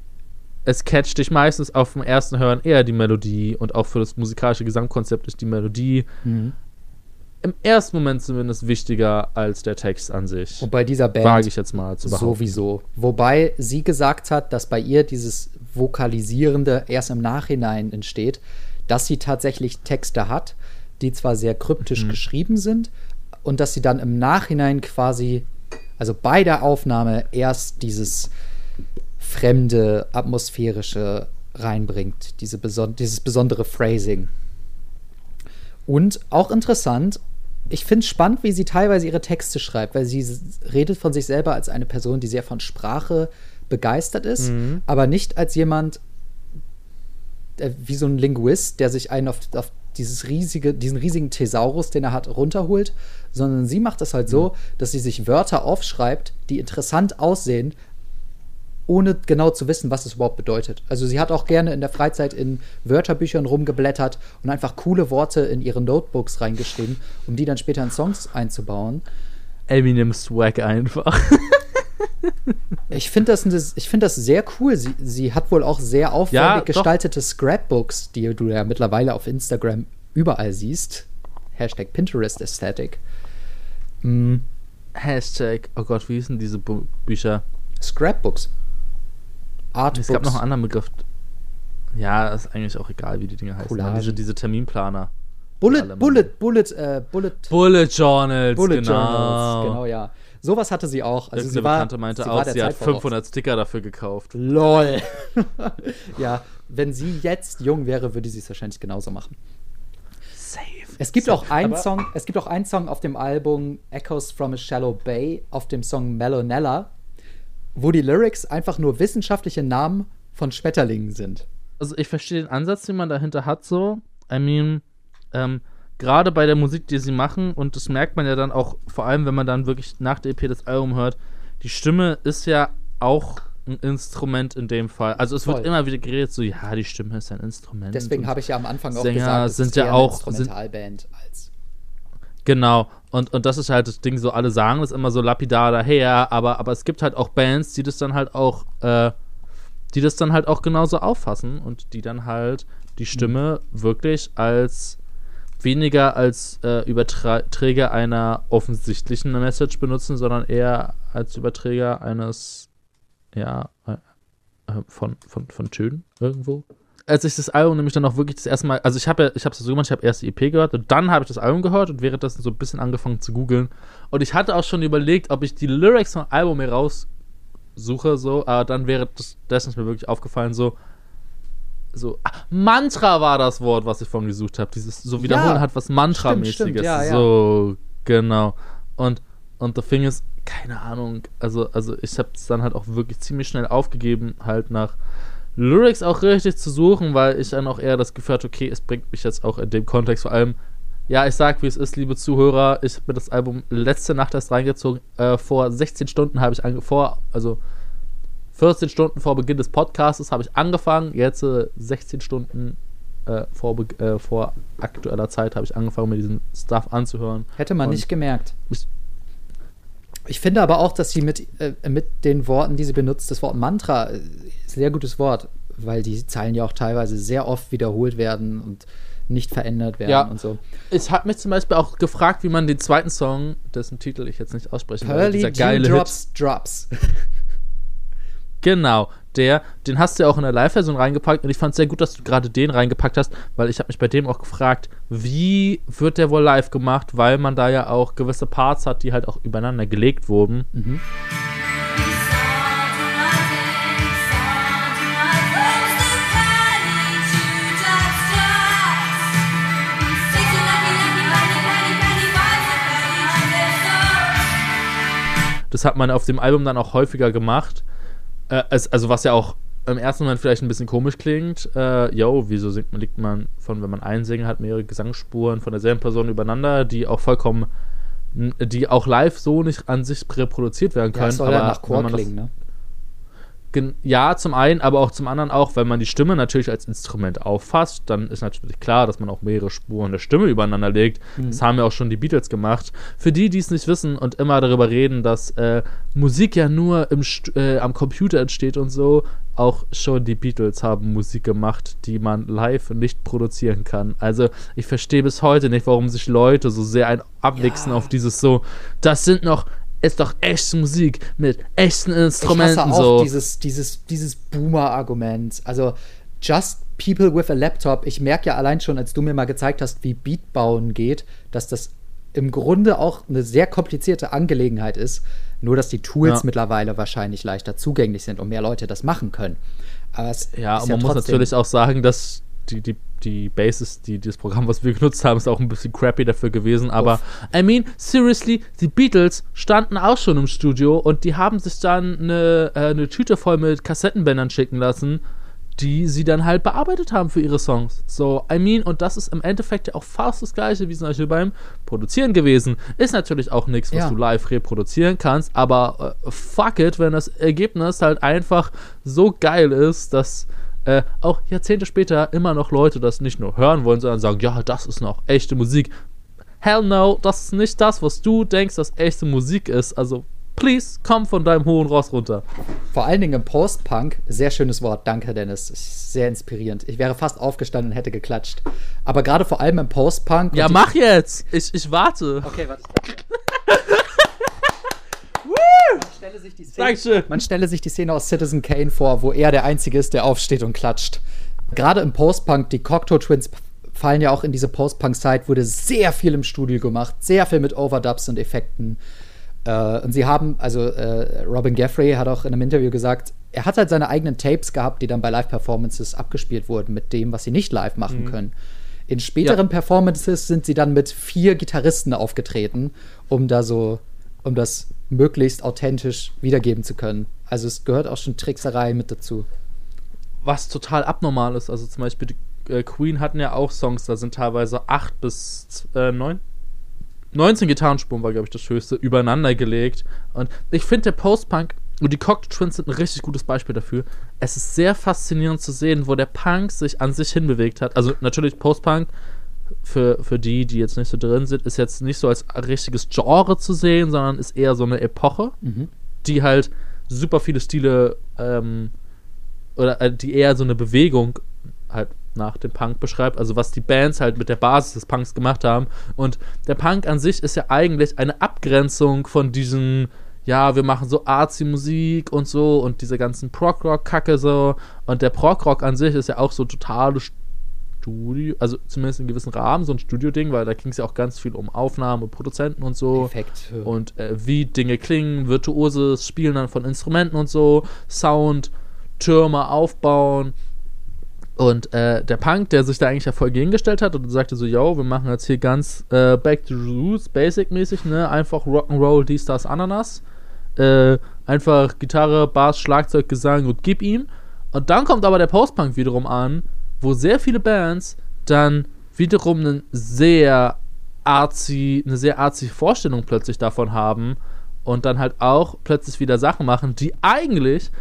es catcht dich meistens auf dem ersten Hören eher die Melodie und auch für das musikalische Gesamtkonzept ist die Melodie Mhm. im ersten Moment zumindest wichtiger als der Text an sich. Und bei dieser Band Wage ich jetzt mal zu behaupten. Sowieso. Wobei sie gesagt hat, dass bei ihr dieses Vokalisierende erst im Nachhinein entsteht, dass sie tatsächlich Texte hat, die zwar sehr kryptisch geschrieben sind und dass sie dann im Nachhinein quasi, also bei der Aufnahme erst dieses fremde, atmosphärische reinbringt, diese beson dieses besondere Phrasing. Und auch interessant, ich finde es spannend, wie sie teilweise ihre Texte schreibt, weil sie redet von sich selber als eine Person, die sehr von Sprache begeistert ist, aber nicht als jemand, äh, wie so ein Linguist, der sich einen auf, auf dieses riesige, diesen riesigen Thesaurus, den er hat, runterholt, sondern sie macht es halt so, dass sie sich Wörter aufschreibt, die interessant aussehen, ohne genau zu wissen, was es überhaupt bedeutet. Also sie hat auch gerne in der Freizeit in Wörterbüchern rumgeblättert und einfach coole Worte in ihre Notebooks reingeschrieben, um die dann später in Songs einzubauen. Eminem Swag einfach. Ich finde das, ich find das sehr cool. Sie, sie hat wohl auch sehr aufwendig Ja, gestaltete Scrapbooks, die du ja mittlerweile auf Instagram überall siehst. Hashtag Pinterest Aesthetic. Mm, Hashtag, oh Gott, wie hießen diese Bu Bücher? Scrapbooks. Artbooks. Es gab noch einen anderen Begriff. Ja, ist eigentlich auch egal, wie die Dinge heißen. Collagen. Diese, diese Terminplaner. Bullet, Bullet, Bullet, äh, Bullet, Bullet Journals, Bullet genau. Journals, genau, ja. Sowas hatte sie auch. Also Irgendeine sie war, Bekannte meinte sie auch, war der sie hat Zeit voraus. 500 Sticker dafür gekauft. LOL. ja, wenn sie jetzt jung wäre, würde sie es wahrscheinlich genauso machen. Es gibt auch einen Song, es gibt auch einen Song auf dem Album Echoes from a Shallow Bay, auf dem Song Melonella, wo die Lyrics einfach nur wissenschaftliche Namen von Schmetterlingen sind. Also ich verstehe den Ansatz, den man dahinter hat, so. I mean, ähm, gerade bei der Musik, die sie machen, und das merkt man ja dann auch, vor allem, wenn man dann wirklich nach der EP das Album hört, die Stimme ist ja auch ein Instrument in dem Fall. Also es Voll. wird immer wieder geredet, so, ja, die Stimme ist ein Instrument. Deswegen habe ich ja am Anfang auch Sänger gesagt, es sind ist ja auch- Instrumentalband als Genau. Und, und das ist halt das Ding, so alle sagen das immer so lapidar daher, aber, aber es gibt halt auch Bands, die das dann halt auch, äh, die das dann halt auch genauso auffassen und die dann halt die Stimme wirklich als weniger als äh, Überträger einer offensichtlichen Message benutzen, sondern eher als Überträger eines, ja, äh, äh, von, von, von Tönen irgendwo. Als ich das Album nämlich dann auch wirklich das erste Mal, also ich habe ja, ich habe es so gemacht, ich habe erst die EP gehört und dann habe ich das Album gehört und währenddessen so ein bisschen angefangen zu googeln. Und ich hatte auch schon überlegt, ob ich die Lyrics vom Album mir raussuche, so, aber dann wäre das, dessen ist mir wirklich aufgefallen, so, so, ah, Mantra war das Wort, was ich vorhin gesucht habe. Dieses so wiederholen Ja, hat was Mantra-mäßiges. stimmt, ja, ja. So, genau. Und, und the thing ist, keine Ahnung, also, also ich habe es dann halt auch wirklich ziemlich schnell aufgegeben, halt nach Lyrics auch richtig zu suchen, weil ich dann auch eher das Gefühl hatte, okay, es bringt mich jetzt auch in dem Kontext vor allem, ja, ich sag, wie es ist, liebe Zuhörer, ich habe mir das Album letzte Nacht erst reingezogen, äh, vor 16 Stunden habe ich angefangen, vor, also 14 Stunden vor Beginn des Podcasts habe ich angefangen, jetzt äh, 16 Stunden äh, vor, äh, vor aktueller Zeit habe ich angefangen, mir diesen Stuff anzuhören. Hätte man Und nicht gemerkt. ich- Ich finde aber auch, dass sie mit, äh, mit den Worten, die sie benutzt, das Wort Mantra, äh, sehr gutes Wort, weil die Zeilen ja auch teilweise sehr oft wiederholt werden und nicht verändert werden Ja. und so. Ich habe mich zum Beispiel auch gefragt, wie man den zweiten Song, dessen Titel ich jetzt nicht aussprechen Pearly dieser geile Hit, Dewdrops Drops. Genau, der, den hast du ja auch in der Live-Version reingepackt und ich fand es sehr gut, dass du gerade den reingepackt hast, weil ich habe mich bei dem auch gefragt, wie wird der wohl live gemacht, weil man da ja auch gewisse Parts hat, die halt auch übereinander gelegt wurden. Mhm. Das hat man auf dem Album dann auch häufiger gemacht. Äh, es, also was ja auch im ersten Moment vielleicht ein bisschen komisch klingt. Äh, yo, wieso singt man, liegt man von, wenn man einen Sänger hat, mehrere Gesangsspuren von derselben Person übereinander, die auch vollkommen, die auch live so nicht an sich reproduziert werden Ja, können. es soll ja aber nach Chor das- klingen, ne? Ja, zum einen, aber auch zum anderen auch, wenn man die Stimme natürlich als Instrument auffasst, dann ist natürlich klar, dass man auch mehrere Spuren der Stimme übereinander legt. Das haben ja auch schon die Beatles gemacht. Für die, die es nicht wissen und immer darüber reden, dass äh, Musik ja nur im äh, am Computer entsteht und so, auch schon die Beatles haben Musik gemacht, die man live nicht produzieren kann. Also ich verstehe bis heute nicht, warum sich Leute so sehr ein abwichsen Ja. auf dieses so, das sind noch, ist doch echte Musik mit echten Ich Instrumenten hasse auch so. dieses, dieses, dieses Boomer-Argument. Also, just people with a laptop. Ich merke ja allein schon, als du mir mal gezeigt hast, wie Beat bauen geht, dass das im Grunde auch eine sehr komplizierte Angelegenheit ist. Nur, dass die Tools Ja. mittlerweile wahrscheinlich leichter zugänglich sind und mehr Leute das machen können. Aber es Ja, ist und man muss natürlich auch sagen, dass die, die, die Basis, die, das Programm, was wir genutzt haben, ist auch ein bisschen crappy dafür gewesen. Aber, I mean, seriously, die Beatles standen auch schon im Studio und die haben sich dann eine, äh, eine Tüte voll mit Kassettenbändern schicken lassen, die sie dann halt bearbeitet haben für ihre Songs. So, I mean, und das ist im Endeffekt ja auch fast das gleiche wie zum Beispiel beim Produzieren gewesen. Ist natürlich auch nichts, was Ja. du live reproduzieren kannst, aber äh, fuck it, wenn das Ergebnis halt einfach so geil ist, dass äh, auch Jahrzehnte später immer noch Leute das nicht nur hören wollen, sondern sagen, ja, das ist noch echte Musik. Hell no, das ist nicht das, was du denkst, dass echte Musik ist. Also, please, komm von deinem hohen Ross runter. Vor allen Dingen im Post-Punk, sehr schönes Wort, danke Dennis, sehr inspirierend. Ich wäre fast aufgestanden und hätte geklatscht. Aber gerade vor allem im Post-Punk. Ja, mach jetzt! Ich, ich warte. Okay, warte. stelle man stelle sich die Szene aus Citizen Kane vor, wo er der Einzige ist, der aufsteht und klatscht. Gerade im Post-Punk, die Cocteau Twins fallen ja auch in diese Post-Punk-Zeit, wurde sehr viel im Studio gemacht, sehr viel mit Overdubs und Effekten. Äh, und sie haben, also äh, Robin Gaffrey hat auch in einem Interview gesagt, er hat halt seine eigenen Tapes gehabt, die dann bei Live-Performances abgespielt wurden mit dem, was sie nicht live machen können. In späteren Performances sind sie dann mit vier Gitarristen aufgetreten, um da so, um das möglichst authentisch wiedergeben zu können. Also es gehört auch schon Trickserei mit dazu. was total abnormal ist. Also zum Beispiel die äh, Queen hatten ja auch Songs, da sind teilweise 8 bis äh, 9. 19 Gitarrenspuren war, glaube ich, das höchste, übereinander gelegt. Und ich finde, der Post-Punk und die Cocteau Twins sind ein richtig gutes Beispiel dafür. Es ist sehr faszinierend zu sehen, wo der Punk sich an sich hinbewegt hat. Also natürlich Post-Punk, für, für die, die jetzt nicht so drin sind, ist jetzt nicht so als richtiges Genre zu sehen, sondern ist eher so eine Epoche, die halt super viele Stile ähm, oder äh, die eher so eine Bewegung halt nach dem Punk beschreibt, also was die Bands halt mit der Basis des Punks gemacht haben. Und der Punk an sich ist ja eigentlich eine Abgrenzung von diesen, ja, wir machen so Artsy-Musik und so und diese ganzen Prog-Rock-Kacke so. Und der Prog-Rock an sich ist ja auch so totale Studio, also zumindest in gewissen Rahmen, so ein Studio-Ding, weil da ging es ja auch ganz viel um Aufnahmen und Produzenten und so. Effekt. Und äh, wie Dinge klingen, virtuoses Spielen dann von Instrumenten und so, Sound, Türme aufbauen. Und äh, der Punk, der sich da eigentlich ja voll gegengestellt hat und sagte so, yo, wir machen jetzt hier ganz äh, Back to the Roots, Basic-mäßig, ne? Einfach Rock'n'Roll, dies, das, Ananas. Äh, einfach Gitarre, Bass, Schlagzeug, Gesang und gib ihm. Und dann kommt aber der Post-Punk wiederum an, wo sehr viele Bands dann wiederum einen sehr artsy, eine sehr artsy Vorstellung plötzlich davon haben und dann halt auch plötzlich wieder Sachen machen, die eigentlich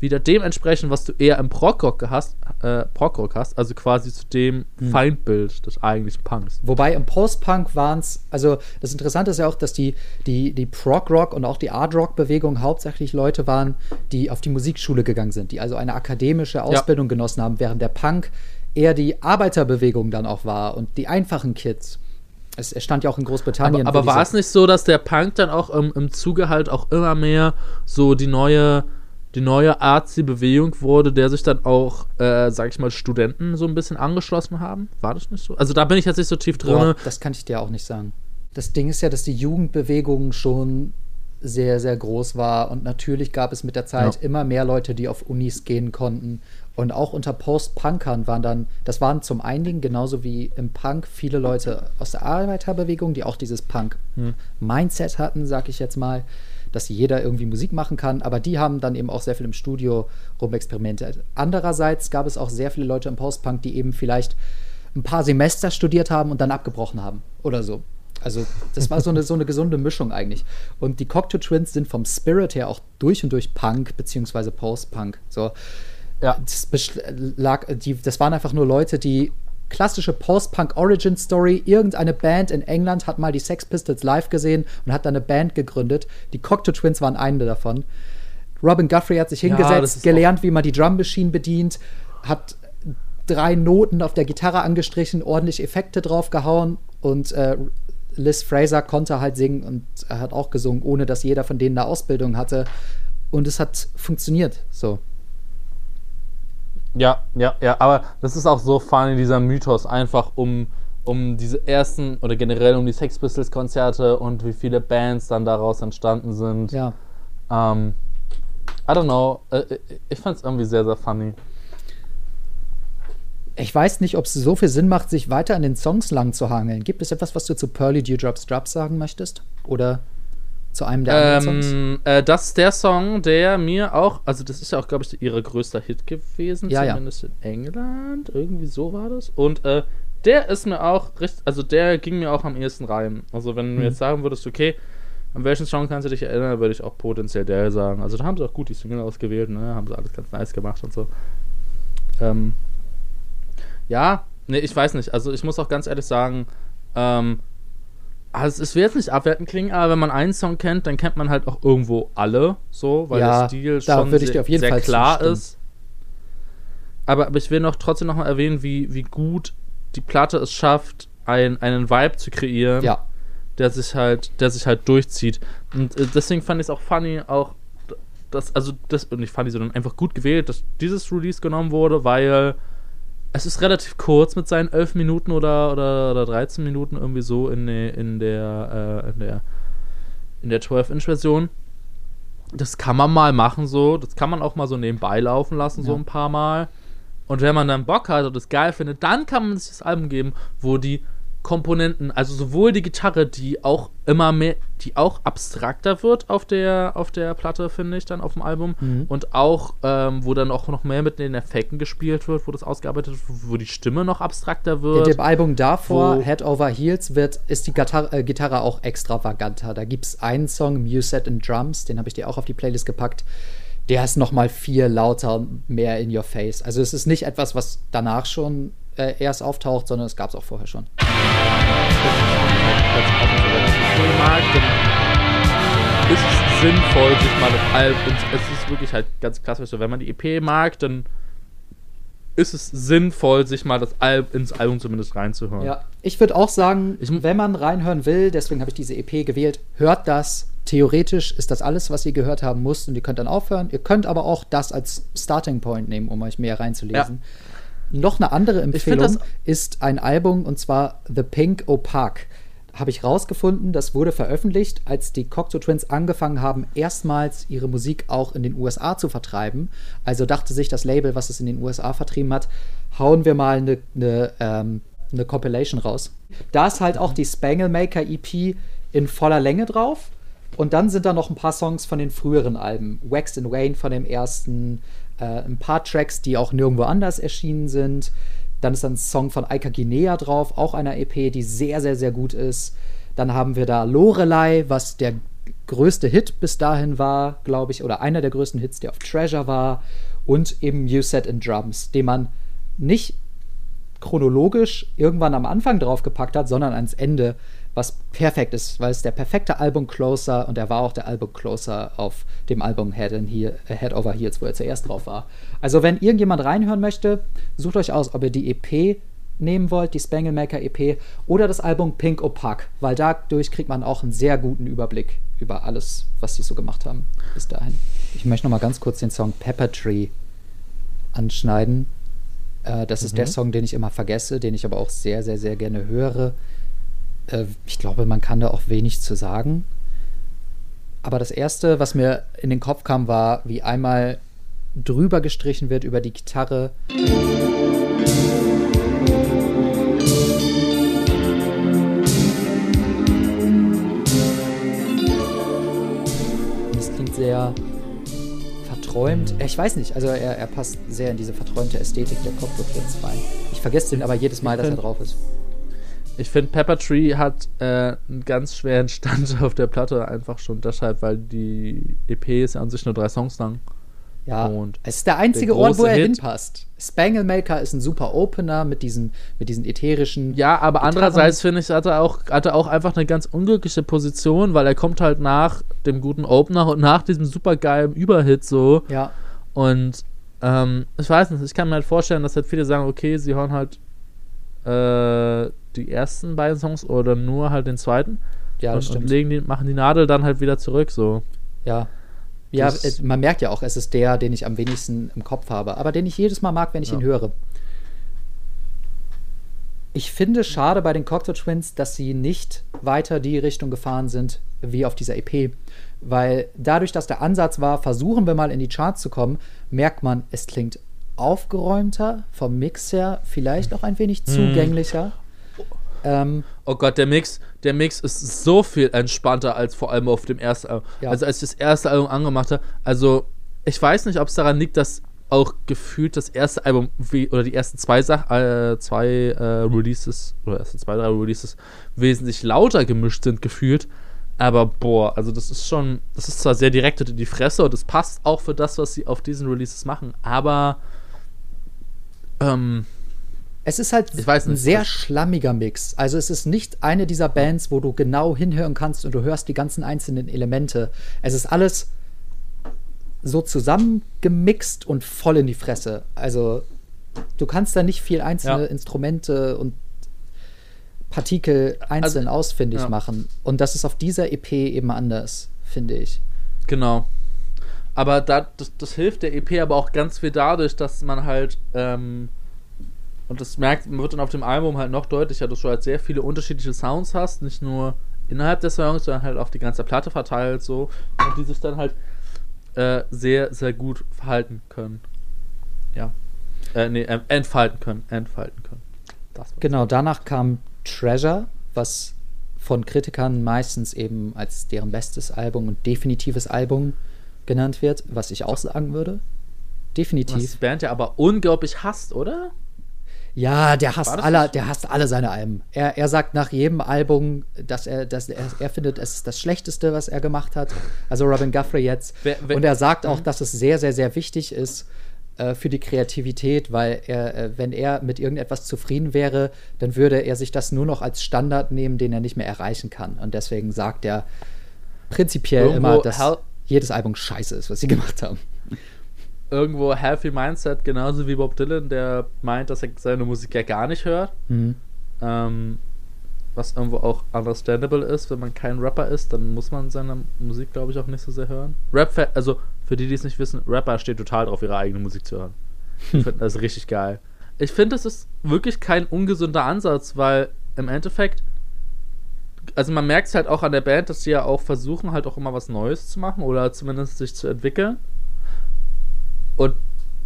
wieder dem entsprechen, was du eher im Prog-Rock hast, äh, Prog-Rock hast, also quasi zu dem Feindbild des eigentlichen Punks. Wobei im Post-Punk waren es, also das Interessante ist ja auch, dass die, die, die Prog-Rock und auch die Art-Rock-Bewegung hauptsächlich Leute waren, die auf die Musikschule gegangen sind, die also eine akademische Ausbildung genossen haben, während der Punk eher die Arbeiterbewegung dann auch war und die einfachen Kids. Es, es stand ja auch in Großbritannien. Aber, aber war es nicht so, dass der Punk dann auch im, im Zuge halt auch immer mehr so die neue, die neue Artsy-Bewegung wurde, der sich dann auch, äh, sag ich mal, Studenten so ein bisschen angeschlossen haben? War das nicht so? Also da bin ich jetzt nicht so tief drin. Boah, das kann ich dir auch nicht sagen. Das Ding ist ja, dass die Jugendbewegung schon sehr, sehr groß war und natürlich gab es mit der Zeit Ja. immer mehr Leute, die auf Unis gehen konnten. Und auch unter Post-Punkern waren dann, das waren zum einen genauso wie im Punk viele Leute aus der Arbeiterbewegung, die auch dieses Punk-Mindset hatten, sag ich jetzt mal, dass jeder irgendwie Musik machen kann, aber die haben dann eben auch sehr viel im Studio rumexperimentiert. Andererseits gab es auch sehr viele Leute im Post-Punk, die eben vielleicht ein paar Semester studiert haben und dann abgebrochen haben oder so. Also das war so eine, so eine gesunde Mischung eigentlich. Und die Cocteau Twins sind vom Spirit her auch durch und durch Punk beziehungsweise Post-Punk. So, Ja. das, lag, die, das waren einfach nur Leute, die klassische Post-Punk-Origin-Story. Irgendeine Band in England hat mal die Sex Pistols live gesehen und hat dann eine Band gegründet. Die Cocteau Twins waren eine davon. Robin Guthrie hat sich Ja, hingesetzt, ist gelernt, wie man die Drum Machine bedient, hat drei Noten auf der Gitarre angestrichen, ordentlich Effekte draufgehauen und äh, Liz Fraser konnte halt singen und er hat auch gesungen, ohne dass jeder von denen eine Ausbildung hatte. Und es hat funktioniert. So. Ja, ja, ja, aber das ist auch so funny, dieser Mythos, einfach um, um diese ersten oder generell um die Sex Pistols Konzerte und wie viele Bands dann daraus entstanden sind. Ja. Ähm, I don't know, äh, äh, ich fand's irgendwie sehr, sehr funny. Ich weiß nicht, ob es so viel Sinn macht, sich weiter an den Songs lang zu hangeln. Gibt es etwas, was du zu Pearly Dewdrops Drops sagen möchtest? Oder zu einem der anderen Songs? Ähm, äh, das ist der Song, der mir auch, also das ist ja auch, glaube ich, ihre größter Hit gewesen, Ja, ja. zumindest in England, irgendwie so war das. Und äh, der ist mir auch, richtig, also der ging mir auch am ehesten rein. Also wenn du Mhm. jetzt sagen würdest, okay, an welchen Song kannst du dich erinnern, würde ich auch potenziell der sagen. Also da haben sie auch gut die Single ausgewählt, ne, haben sie alles ganz nice gemacht und so. Ähm, ja, nee, ich weiß nicht. Also ich muss auch ganz ehrlich sagen, ähm, also es will jetzt nicht abwertend klingen, aber wenn man einen Song kennt, dann kennt man halt auch irgendwo alle, so, weil Ja, der Stil schon sehr, dir auf jeden sehr Fall klar zustimmen. ist. Aber, aber ich will noch trotzdem noch mal erwähnen, wie, wie gut die Platte es schafft, ein, einen Vibe zu kreieren, Ja. der sich halt, der sich halt durchzieht. Und äh, deswegen fand ich es auch funny, auch dass, also das, und ich fand die so dann einfach gut gewählt, dass dieses Release genommen wurde, weil es ist relativ kurz mit seinen 11 Minuten oder, oder, oder 13 Minuten irgendwie so in, der in der, äh, in der, in der 12-Inch-Version. Das kann man mal machen so, das kann man auch mal so nebenbei laufen lassen, ja. so ein paar Mal. Und wenn man dann Bock hat und das geil findet, dann kann man sich das Album geben, wo die Komponenten, also sowohl die Gitarre, die auch immer mehr, die auch abstrakter wird auf der, auf der Platte, finde ich, dann auf dem Album. Mhm. Und auch, ähm, wo dann auch noch mehr mit den Effekten gespielt wird, wo das ausgearbeitet wird, wo die Stimme noch abstrakter wird. In dem Album davor, Head Over Heels, wird, ist die Gitarre, äh, Gitarre auch extravaganter. Da gibt es einen Song, Muset and Drums, den habe ich dir auch auf die Playlist gepackt. Der ist noch mal viel lauter, mehr in your face. Also es ist nicht etwas, was danach schon äh, erst auftaucht, sondern es gab es auch vorher schon. ist es sinnvoll, sich mal das Album. Es ist wirklich halt ganz klassisch so, wenn man die EP mag, dann ist es sinnvoll, sich mal das Al ins Album zumindest reinzuhören. Ja, ich würde auch sagen, wenn man reinhören will, deswegen habe ich diese EP gewählt, hört das. Theoretisch ist das alles, was ihr gehört haben müsst und ihr könnt dann aufhören. Ihr könnt aber auch das als Starting Point nehmen, um euch mehr reinzulesen. Ja. Noch eine andere Empfehlung ist ein Album und zwar The Pink Opaque. Habe ich rausgefunden, das wurde veröffentlicht, als die Cocteau Twins angefangen haben, erstmals ihre Musik auch in den USA zu vertreiben. Also dachte sich das Label, was es in den USA vertrieben hat, hauen wir mal eine, eine, ähm, eine Compilation raus. Da ist halt auch die Spangle Maker EP in voller Länge drauf. Und dann sind da noch ein paar Songs von den früheren Alben. Wax and Wayne von dem ersten, äh, ein paar Tracks, die auch nirgendwo anders erschienen sind. Dann ist ein Song von Aika Guinea drauf, auch einer EP, die sehr, sehr, sehr gut ist. Dann haben wir da Lorelei, was der größte Hit bis dahin war, glaube ich, oder einer der größten Hits, der auf Treasure war. Und eben You Set in Drums, den man nicht chronologisch irgendwann am Anfang draufgepackt hat, sondern ans Ende was perfekt ist, weil es der perfekte Album-Closer und er war auch der Album-Closer auf dem Album Head, in Heel, äh, Head Over Heels, wo er zuerst drauf war. Also, wenn irgendjemand reinhören möchte, sucht euch aus, ob ihr die EP nehmen wollt, die Spangle Maker EP oder das Album Pink Opaque, weil dadurch kriegt man auch einen sehr guten Überblick über alles, was sie so gemacht haben bis dahin. Ich möchte noch mal ganz kurz den Song Pepper Tree anschneiden. Äh, das mhm. ist der mhm. Song, den ich immer vergesse, den ich aber auch sehr, sehr, sehr gerne höre. Äh, ich glaube, man kann da auch wenig zu sagen. Aber das Erste, was mir in den Kopf kam, war, wie einmal drüber gestrichen wird über die Gitarre. Das klingt sehr verträumt. Ich weiß nicht, also er, er passt sehr in diese verträumte Ästhetik der jetzt rein. Ich vergesse den aber jedes Mal, dass er drauf ist. Ich finde, Pepper Tree hat äh, einen ganz schweren Stand auf der Platte, einfach schon deshalb, weil die EP ist ja an sich nur drei Songs lang. Ja, und es ist der einzige der Ort, wo er Hit. hinpasst. Spangle Maker ist ein super Opener mit diesen, mit diesen ätherischen. Ja, aber Gitarren. andererseits finde ich, hat er, auch, hat er auch einfach eine ganz unglückliche Position, weil er kommt halt nach dem guten Opener und nach diesem super geilen Überhit so. Ja. Und ähm, ich weiß nicht, ich kann mir halt vorstellen, dass halt viele sagen, okay, sie hören halt äh, die ersten beiden Songs oder nur halt den zweiten. Ja, das und, stimmt. Und legen die, machen die Nadel dann halt wieder zurück, so. Ja. Ja, es, man merkt ja auch, es ist der, den ich am wenigsten im Kopf habe, aber den ich jedes Mal mag, wenn ich ja. ihn höre. Ich finde schade bei den Cocktail Twins, dass sie nicht weiter die Richtung gefahren sind wie auf dieser EP, weil dadurch, dass der Ansatz war, versuchen wir mal in die Charts zu kommen, merkt man, es klingt aufgeräumter vom Mix her, vielleicht auch ein wenig hm. zugänglicher. Ähm, oh Gott, der Mix, der Mix ist so viel entspannter als vor allem auf dem ersten Album. Ja. Also als ich das erste Album angemacht habe, also ich weiß nicht, ob es daran liegt, dass auch gefühlt das erste Album wie, oder die ersten zwei Sach äh, zwei äh, Releases oder ersten zwei drei Releases wesentlich lauter gemischt sind gefühlt. Aber boah, also das ist schon, das ist zwar sehr direkt in die Fresse und das passt auch für das, was sie auf diesen Releases machen, aber ähm, es ist halt ein sehr schlammiger Mix. Also es ist nicht eine dieser Bands, wo du genau hinhören kannst und du hörst die ganzen einzelnen Elemente. Es ist alles so zusammengemixt und voll in die Fresse. Also du kannst da nicht viel einzelne ja. Instrumente und Partikel einzeln also, ausfindig ja. machen. Und das ist auf dieser EP eben anders, finde ich. Genau. Aber da, das, das hilft der EP aber auch ganz viel dadurch, dass man halt, ähm, und das merkt, man wird dann auf dem Album halt noch deutlicher, dass du halt sehr viele unterschiedliche Sounds hast, nicht nur innerhalb der Songs, sondern halt auf die ganze Platte verteilt so, und die sich dann halt äh, sehr, sehr gut verhalten können. Ja. Äh, nee, äh, entfalten können, entfalten können. genau, danach kam Treasure, was von Kritikern meistens eben als deren bestes Album und definitives Album genannt wird, was ich auch sagen würde. Definitiv. Was Band ja aber unglaublich hasst, oder? Ja, der hasst alle, der hasst alle seine Alben. Er, er sagt nach jedem Album, dass er, dass er, er findet, es ist das Schlechteste, was er gemacht hat. Also Robin Guthrie jetzt. Wer, wer, und er sagt auch, mhm. dass es sehr, sehr, sehr wichtig ist, äh, für die Kreativität, weil er, äh, wenn er mit irgendetwas zufrieden wäre, dann würde er sich das nur noch als Standard nehmen, den er nicht mehr erreichen kann. Und deswegen sagt er prinzipiell Irgendwo immer, dass jedes Album scheiße ist, was sie gemacht haben. Irgendwo Healthy Mindset, genauso wie Bob Dylan, der meint, dass er seine Musik ja gar nicht hört. Mhm. Ähm, was irgendwo auch understandable ist, wenn man kein Rapper ist, dann muss man seine Musik, glaube ich, auch nicht so sehr hören. Rap, also für die, die es nicht wissen, Rapper stehen total drauf, ihre eigene Musik zu hören. Ich finde das richtig geil. Ich finde, das ist wirklich kein ungesunder Ansatz, weil im Endeffekt, also man merkt es halt auch an der Band, dass sie ja auch versuchen, halt auch immer was Neues zu machen oder zumindest sich zu entwickeln. Und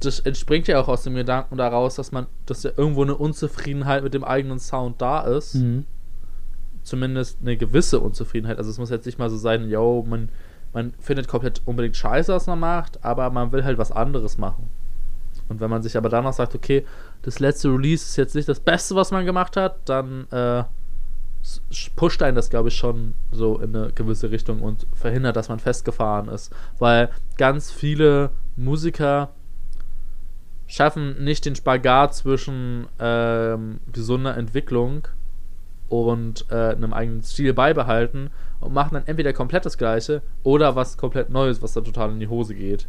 das entspringt ja auch aus dem Gedanken daraus, dass man, dass ja irgendwo eine Unzufriedenheit mit dem eigenen Sound da ist. Mhm. Zumindest eine gewisse Unzufriedenheit. Also es muss jetzt nicht mal so sein, yo, man man findet komplett unbedingt scheiße, was man macht, aber man will halt was anderes machen. Und wenn man sich aber danach sagt, okay, das letzte Release ist jetzt nicht das Beste, was man gemacht hat, dann äh, pusht einen das, glaube ich, schon so in eine gewisse Richtung und verhindert, dass man festgefahren ist. Weil ganz viele Musiker schaffen nicht den Spagat zwischen ähm, gesunder Entwicklung und äh, einem eigenen Stil beibehalten und machen dann entweder komplett das Gleiche oder was komplett Neues, was dann total in die Hose geht.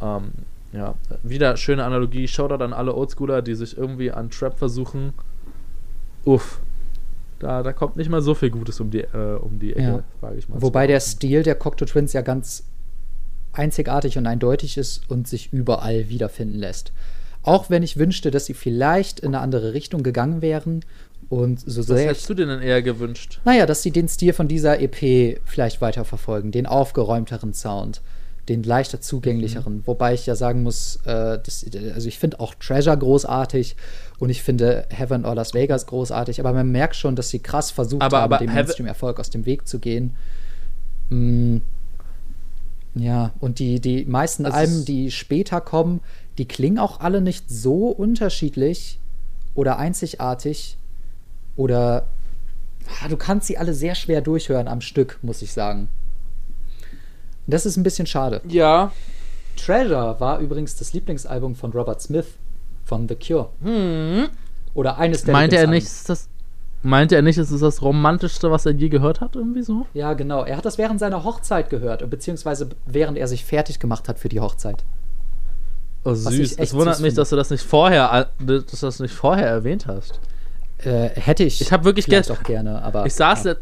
Ähm, ja, wieder schöne Analogie. Shoutout an alle Oldschooler, die sich irgendwie an Trap versuchen. Uff. Da, da kommt nicht mal so viel Gutes um die, äh, um die Ecke, ja. sage ich mal. Wobei der Stil der Cocteau Twins ja ganz einzigartig und eindeutig ist und sich überall wiederfinden lässt. Auch wenn ich wünschte, dass sie vielleicht in eine andere Richtung gegangen wären und so Was sehr. Was hättest du denn eher gewünscht? Naja, dass sie den Stil von dieser EP vielleicht weiterverfolgen, den aufgeräumteren Sound, den leichter zugänglicheren. Mhm. Wobei ich ja sagen muss, äh, das, also ich finde auch Treasure großartig und ich finde Heaven or Las Vegas großartig, aber man merkt schon, dass sie krass versucht aber, haben, aber dem Mainstream-Erfolg aus dem Weg zu gehen. Mm, ja, und die, die meisten also Alben, die später kommen, die klingen auch alle nicht so unterschiedlich oder einzigartig oder ah, du kannst sie alle sehr schwer durchhören am Stück, muss ich sagen. Das ist ein bisschen schade. Ja. Treasure war übrigens das Lieblingsalbum von Robert Smith von The Cure. Hm. Oder eines der Meinte er nicht, das Meinte er nicht, es ist das romantischste, was er je gehört hat, irgendwie so? Ja, genau. Er hat das während seiner Hochzeit gehört, beziehungsweise während er sich fertig gemacht hat für die Hochzeit. Oh, süß. Es wundert mich, dass du das nicht vorher, dass du das nicht vorher erwähnt hast. Äh, hätte ich. Ich habe wirklich vielleicht auch gerne, aber. Ich saß, ja.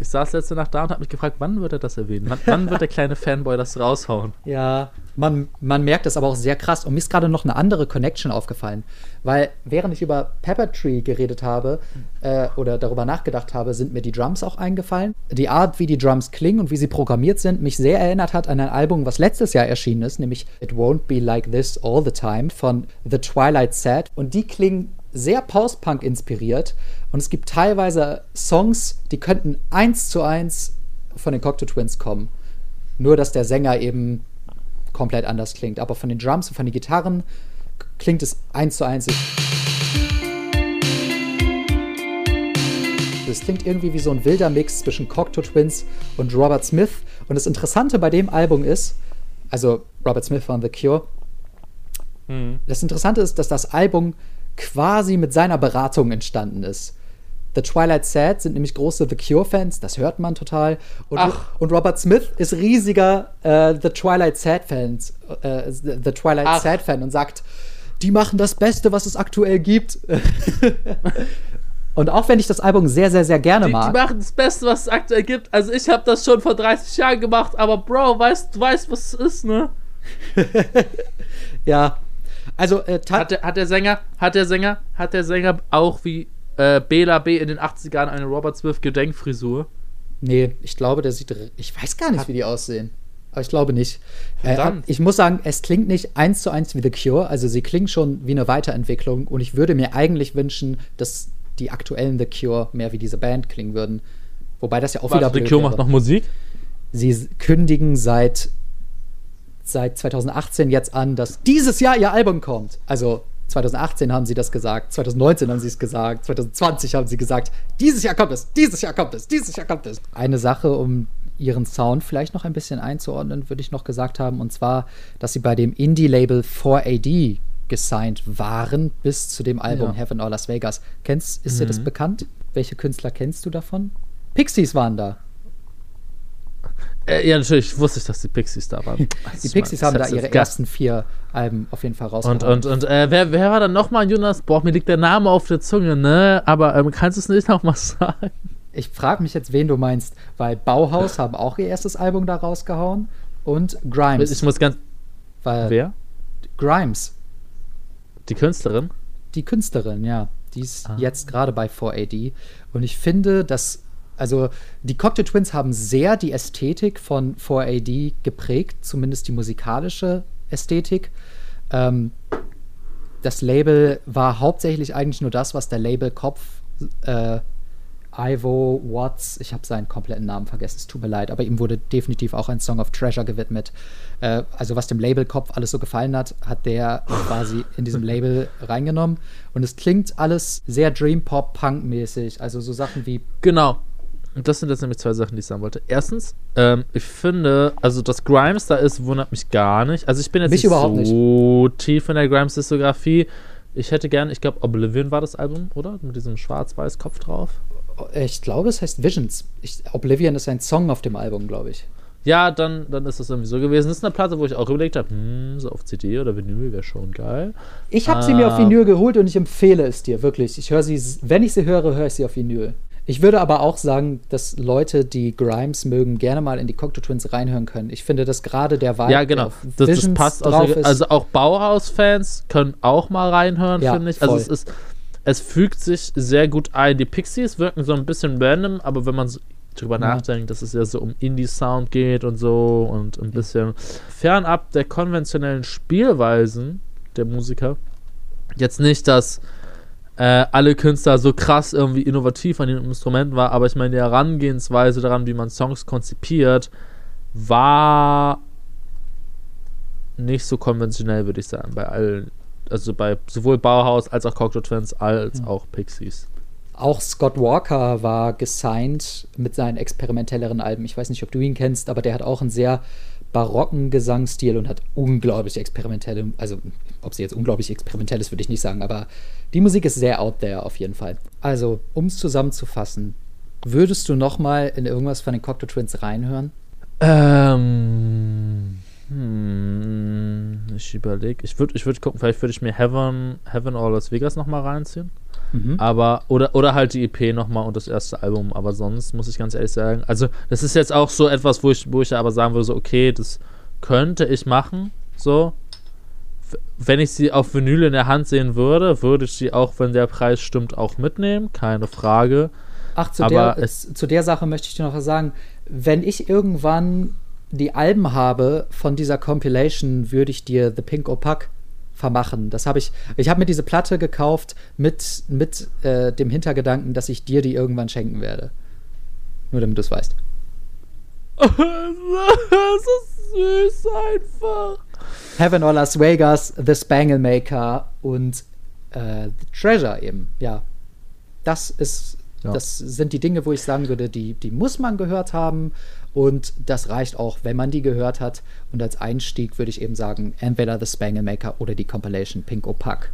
Ich saß letzte Nacht da und habe mich gefragt, wann wird er das erwähnen? Wann, wann wird der kleine Fanboy das raushauen? Ja, man, man merkt es aber auch sehr krass. Und mir ist gerade noch eine andere Connection aufgefallen. Weil während ich über Pepper Tree geredet habe äh, oder darüber nachgedacht habe, sind mir die Drums auch eingefallen. Die Art, wie die Drums klingen und wie sie programmiert sind, mich sehr erinnert hat an ein Album, was letztes Jahr erschienen ist, nämlich It Won't Be Like This All the Time von The Twilight Set. Und die klingen sehr Post-Punk inspiriert und es gibt teilweise Songs, die könnten eins zu eins von den Cocteau Twins kommen. Nur, dass der Sänger eben komplett anders klingt. Aber von den Drums und von den Gitarren klingt es eins zu eins. Es klingt irgendwie wie so ein wilder Mix zwischen Cocteau Twins und Robert Smith. Und das Interessante bei dem Album ist, also Robert Smith von The Cure, mhm. das Interessante ist, dass das Album quasi mit seiner Beratung entstanden ist. The Twilight Sad sind nämlich große The Cure-Fans, das hört man total. Und, und Robert Smith ist riesiger äh, The Twilight Sad-Fans, äh, The Twilight Sad-Fan und sagt, die machen das Beste, was es aktuell gibt. Und auch wenn ich das Album sehr, sehr, sehr gerne Die, die mag. machen das Beste, was es aktuell gibt. Also ich habe das schon vor 30 Jahren gemacht, aber Bro, weißt, du weißt, was es ist, ne? Ja. Also, äh, Hat der, hat der Sänger, hat der Sänger, hat der Sänger auch wie äh, Bela B in den 80ern eine Robert Smith Gedenkfrisur? Nee, ich glaube, der sieht. Ich weiß gar nicht, wie die aussehen. Aber ich glaube nicht. Äh, ich muss sagen, es klingt nicht eins zu eins wie The Cure. Also, sie klingen schon wie eine Weiterentwicklung. Und ich würde mir eigentlich wünschen, dass die aktuellen The Cure mehr wie diese Band klingen würden. Wobei das ja auch wieder. Warte, The blöd Cure wäre. macht noch Musik? Sie kündigen seit, seit 2018 jetzt an, dass dieses Jahr ihr Album kommt. Also 2018 haben sie das gesagt, 2019 haben sie es gesagt, 2020 haben sie gesagt, dieses Jahr kommt es, dieses Jahr kommt es, dieses Jahr kommt es. Eine Sache, um ihren Sound vielleicht noch ein bisschen einzuordnen, würde ich noch gesagt haben, und zwar, dass sie bei dem Indie-Label 4AD gesigned waren bis zu dem Album Ja. Heaven or Las Vegas. Kennst, ist dir das Mhm. bekannt? Welche Künstler kennst du davon? Pixies waren da. Äh, ja, natürlich wusste ich, dass die Pixies da waren. Die Pixies haben da ihre ersten vier Alben auf jeden Fall Und, rausgebracht. und, und äh, wer, wer war dann nochmal, Jonas? Boah, mir liegt der Name auf der Zunge, ne? Aber ähm, kannst du es nicht nochmal sagen? ich frage mich jetzt, wen du meinst, weil Bauhaus haben auch ihr erstes Album da rausgehauen und Grimes. Ich muss ganz. weil Wer? Grimes, Die Künstlerin? die Künstlerin, ja, die ist Ah. jetzt gerade bei 4AD und ich finde, dass also die Cocktail Twins haben sehr die Ästhetik von 4AD geprägt, zumindest die musikalische Ästhetik. Ähm, das Label war hauptsächlich eigentlich nur das, was der Labelkopf äh, Ivo Watts, ich habe seinen kompletten Namen vergessen, es tut mir leid, aber ihm wurde definitiv auch ein Song of Treasure gewidmet. Äh, also was dem Labelkopf alles so gefallen hat, hat der quasi in diesem Label reingenommen. Und es klingt alles sehr Dream Pop Punk mäßig, also so Sachen wie Genau. Und das sind jetzt nämlich zwei Sachen, die ich sagen wollte. Erstens, ähm, ich finde, also dass Grimes da ist, wundert mich gar nicht. Also ich bin jetzt Mich nicht so tief in der Grimes-Diskografie. Ich hätte gern, ich glaube, Oblivion war das Album, oder? Mit diesem schwarz-weiß Kopf drauf. ich glaube, es heißt Visions. Ich, Oblivion ist ein Song auf dem Album, glaube ich. Ja, dann, dann ist das irgendwie so gewesen. Das ist eine Platte, wo ich auch überlegt habe, hm, so auf CD oder Vinyl wäre schon geil. Ich habe sie mir auf Ah. Vinyl geholt und ich empfehle es dir wirklich. Ich höre sie, wenn ich sie höre, höre ich sie auf Vinyl. Ich würde aber auch sagen, dass Leute, die Grimes mögen, gerne mal in die Cocteau Twins reinhören können. Ich finde, dass gerade der Vibe Ja, genau. Das, das passt drauf auch. ist. Also auch Bauhaus-Fans können auch mal reinhören, Ja, finde ich. Also voll. es ist, es fügt sich sehr gut ein. Die Pixies wirken so ein bisschen random, aber wenn man so drüber Ja. nachdenkt, dass es ja so um Indie-Sound geht und so und ein bisschen fernab der konventionellen Spielweisen der Musiker. Jetzt nicht, dass äh, alle Künstler so krass irgendwie innovativ an den Instrumenten war, aber ich meine, die Herangehensweise daran, wie man Songs konzipiert, war nicht so konventionell, würde ich sagen, bei allen, also bei sowohl Bauhaus als auch Cocteau Twins als Ja. auch Pixies. Auch Scott Walker war gesigned mit seinen experimentelleren Alben. Ich weiß nicht, ob du ihn kennst, aber der hat auch einen sehr barocken Gesangsstil und hat unglaublich experimentelle, also ob sie jetzt unglaublich experimentell ist, würde ich nicht sagen, aber die Musik ist sehr out there auf jeden Fall. Also, um es zusammenzufassen, würdest du noch mal in irgendwas von den Cocteau Twins reinhören? Ähm, hm, ich überlege, ich würde ich würd gucken, vielleicht würde ich mir Heaven, Heaven or Las Vegas nochmal reinziehen. Mhm. Aber, oder, oder halt die EP nochmal und das erste Album. Aber sonst muss ich ganz ehrlich sagen, also das ist jetzt auch so etwas, wo ich, wo ich aber sagen würde, so, okay, das könnte ich machen, so. Wenn ich sie auf Vinyl in der Hand sehen würde, würde ich sie auch, wenn der Preis stimmt, auch mitnehmen, keine Frage. Ach, zu Aber der, es- zu der Sache möchte ich dir noch was sagen. Wenn ich irgendwann die Alben habe von dieser Compilation, würde ich dir The Pink Opaque vermachen. Das habe ich. Ich habe mir diese Platte gekauft mit, mit äh, dem Hintergedanken, dass ich dir die irgendwann schenken werde. Nur damit du es weißt. das ist süß einfach. Heaven or Las Vegas, The Spangle Maker und äh, The Treasure eben. Ja. Das ist. Ja. Das sind die Dinge, wo ich sagen würde, die, die muss man gehört haben und das reicht auch, wenn man die gehört hat. Und als Einstieg würde ich eben sagen, entweder The Spangle Maker oder die Compilation Pink Opaque.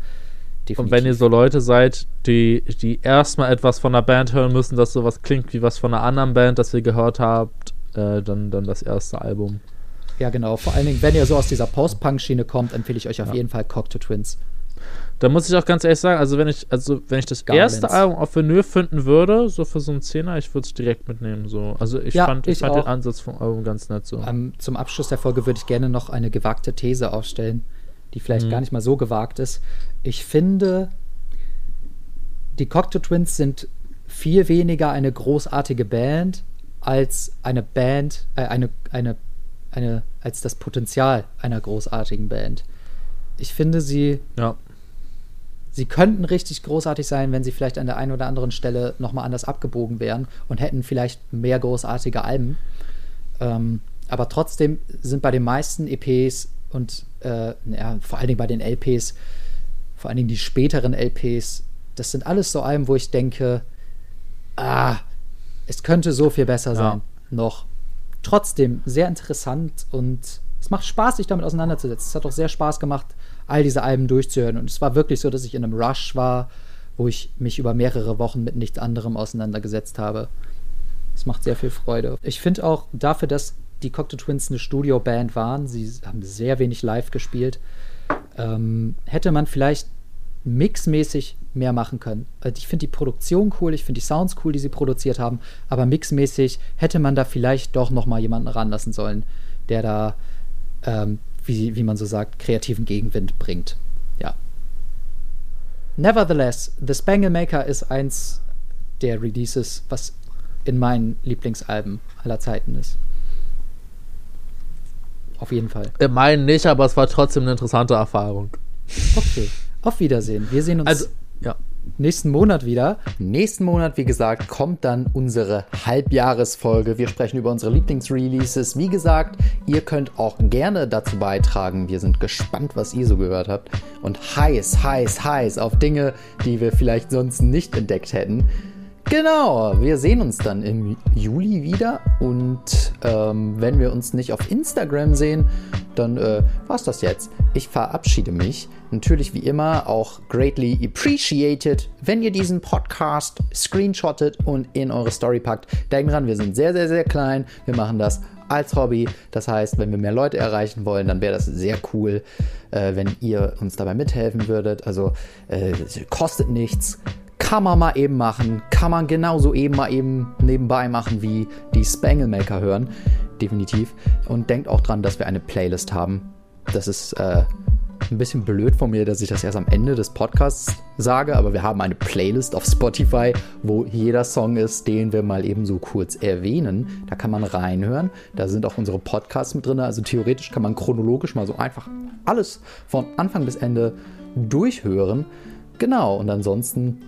Und wenn ihr so Leute seid, die, die erstmal etwas von einer Band hören müssen, das sowas klingt wie was von einer anderen Band, das ihr gehört habt, äh, dann, dann das erste Album. Ja, genau. Vor allen Dingen, wenn ihr so aus dieser Post-Punk-Schiene kommt, empfehle ich euch auf Ja. jeden Fall Cocteau Twins. Da muss ich auch ganz ehrlich sagen, also wenn ich, also wenn ich das Garlands. erste Album auf Vinyl finden würde, so für so einen Zehner, ich würde es direkt mitnehmen. So. Also ich Ja, fand, ich ich fand den. Ansatz vom Album ganz nett so. Ähm, zum Abschluss der Folge würde ich gerne noch eine gewagte These aufstellen, die vielleicht Mhm. gar nicht mal so gewagt ist. Ich finde, die Cocteau Twins sind viel weniger eine großartige Band als eine Band, äh, eine, eine, eine, als das Potenzial einer großartigen Band. Ich finde, sie, Ja. Sie könnten richtig großartig sein, wenn sie vielleicht an der einen oder anderen Stelle nochmal anders abgebogen wären und hätten vielleicht mehr großartige Alben. Ähm, aber trotzdem sind bei den meisten EPs und äh, ja, vor allen Dingen bei den LPs, vor allen Dingen die späteren LPs, das sind alles so Alben, wo ich denke, ah, es könnte so viel besser Ja. sein. Noch. Trotzdem sehr interessant und es macht Spaß, sich damit auseinanderzusetzen. Es hat auch sehr Spaß gemacht, all diese Alben durchzuhören. Und es war wirklich so, dass ich in einem Rush war, wo ich mich über mehrere Wochen mit nichts anderem auseinandergesetzt habe. Es macht sehr viel Freude. Ich finde auch dafür, dass die Cocteau Twins eine Studioband waren, sie haben sehr wenig live gespielt, ähm, hätte man vielleicht mixmäßig mehr machen können. Also ich finde die Produktion cool, ich finde die Sounds cool, die sie produziert haben, aber mixmäßig hätte man da vielleicht doch noch mal jemanden ranlassen sollen, der da, ähm, wie, wie man so sagt, kreativen Gegenwind bringt. Ja. Nevertheless, The Spangle Maker ist eins der Releases, was in meinen Lieblingsalben aller Zeiten ist. Auf jeden Fall. Ich meine nicht, aber es war trotzdem eine interessante Erfahrung. Okay. Auf Wiedersehen. Wir sehen uns Also, ja. Nächsten Monat wieder. Nächsten Monat, wie gesagt, kommt dann unsere Halbjahresfolge. Wir sprechen über unsere Lieblingsreleases. Wie gesagt, ihr könnt auch gerne dazu beitragen. Wir sind gespannt, was ihr so gehört habt. Und heiß, heiß, heiß auf Dinge, die wir vielleicht sonst nicht entdeckt hätten. Genau, wir sehen uns dann im Juli wieder und ähm, wenn wir uns nicht auf Instagram sehen, dann äh, war's das jetzt. Ich verabschiede mich. Natürlich wie immer auch greatly appreciated, wenn ihr diesen Podcast screenshottet und in eure Story packt. Denkt dran, wir sind sehr, sehr, sehr klein. Wir machen das als Hobby. Das heißt, wenn wir mehr Leute erreichen wollen, dann wäre das sehr cool, äh, wenn ihr uns dabei mithelfen würdet. Also äh, kostet nichts. Kann man mal eben machen, kann man genauso eben mal eben nebenbei machen, wie die Spanglemaker hören. Definitiv. Und denkt auch dran, dass wir eine Playlist haben. Das ist äh, ein bisschen blöd von mir, dass ich das erst am Ende des Podcasts sage, aber wir haben eine Playlist auf Spotify, wo jeder Song ist, den wir mal eben so kurz erwähnen. Da kann man reinhören. Da sind auch unsere Podcasts mit drin. Also theoretisch kann man chronologisch mal so einfach alles von Anfang bis Ende durchhören. Genau, und ansonsten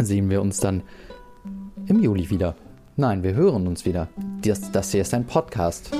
sehen wir uns dann im Juli wieder. Nein, wir hören uns wieder. Das, das hier ist ein Podcast.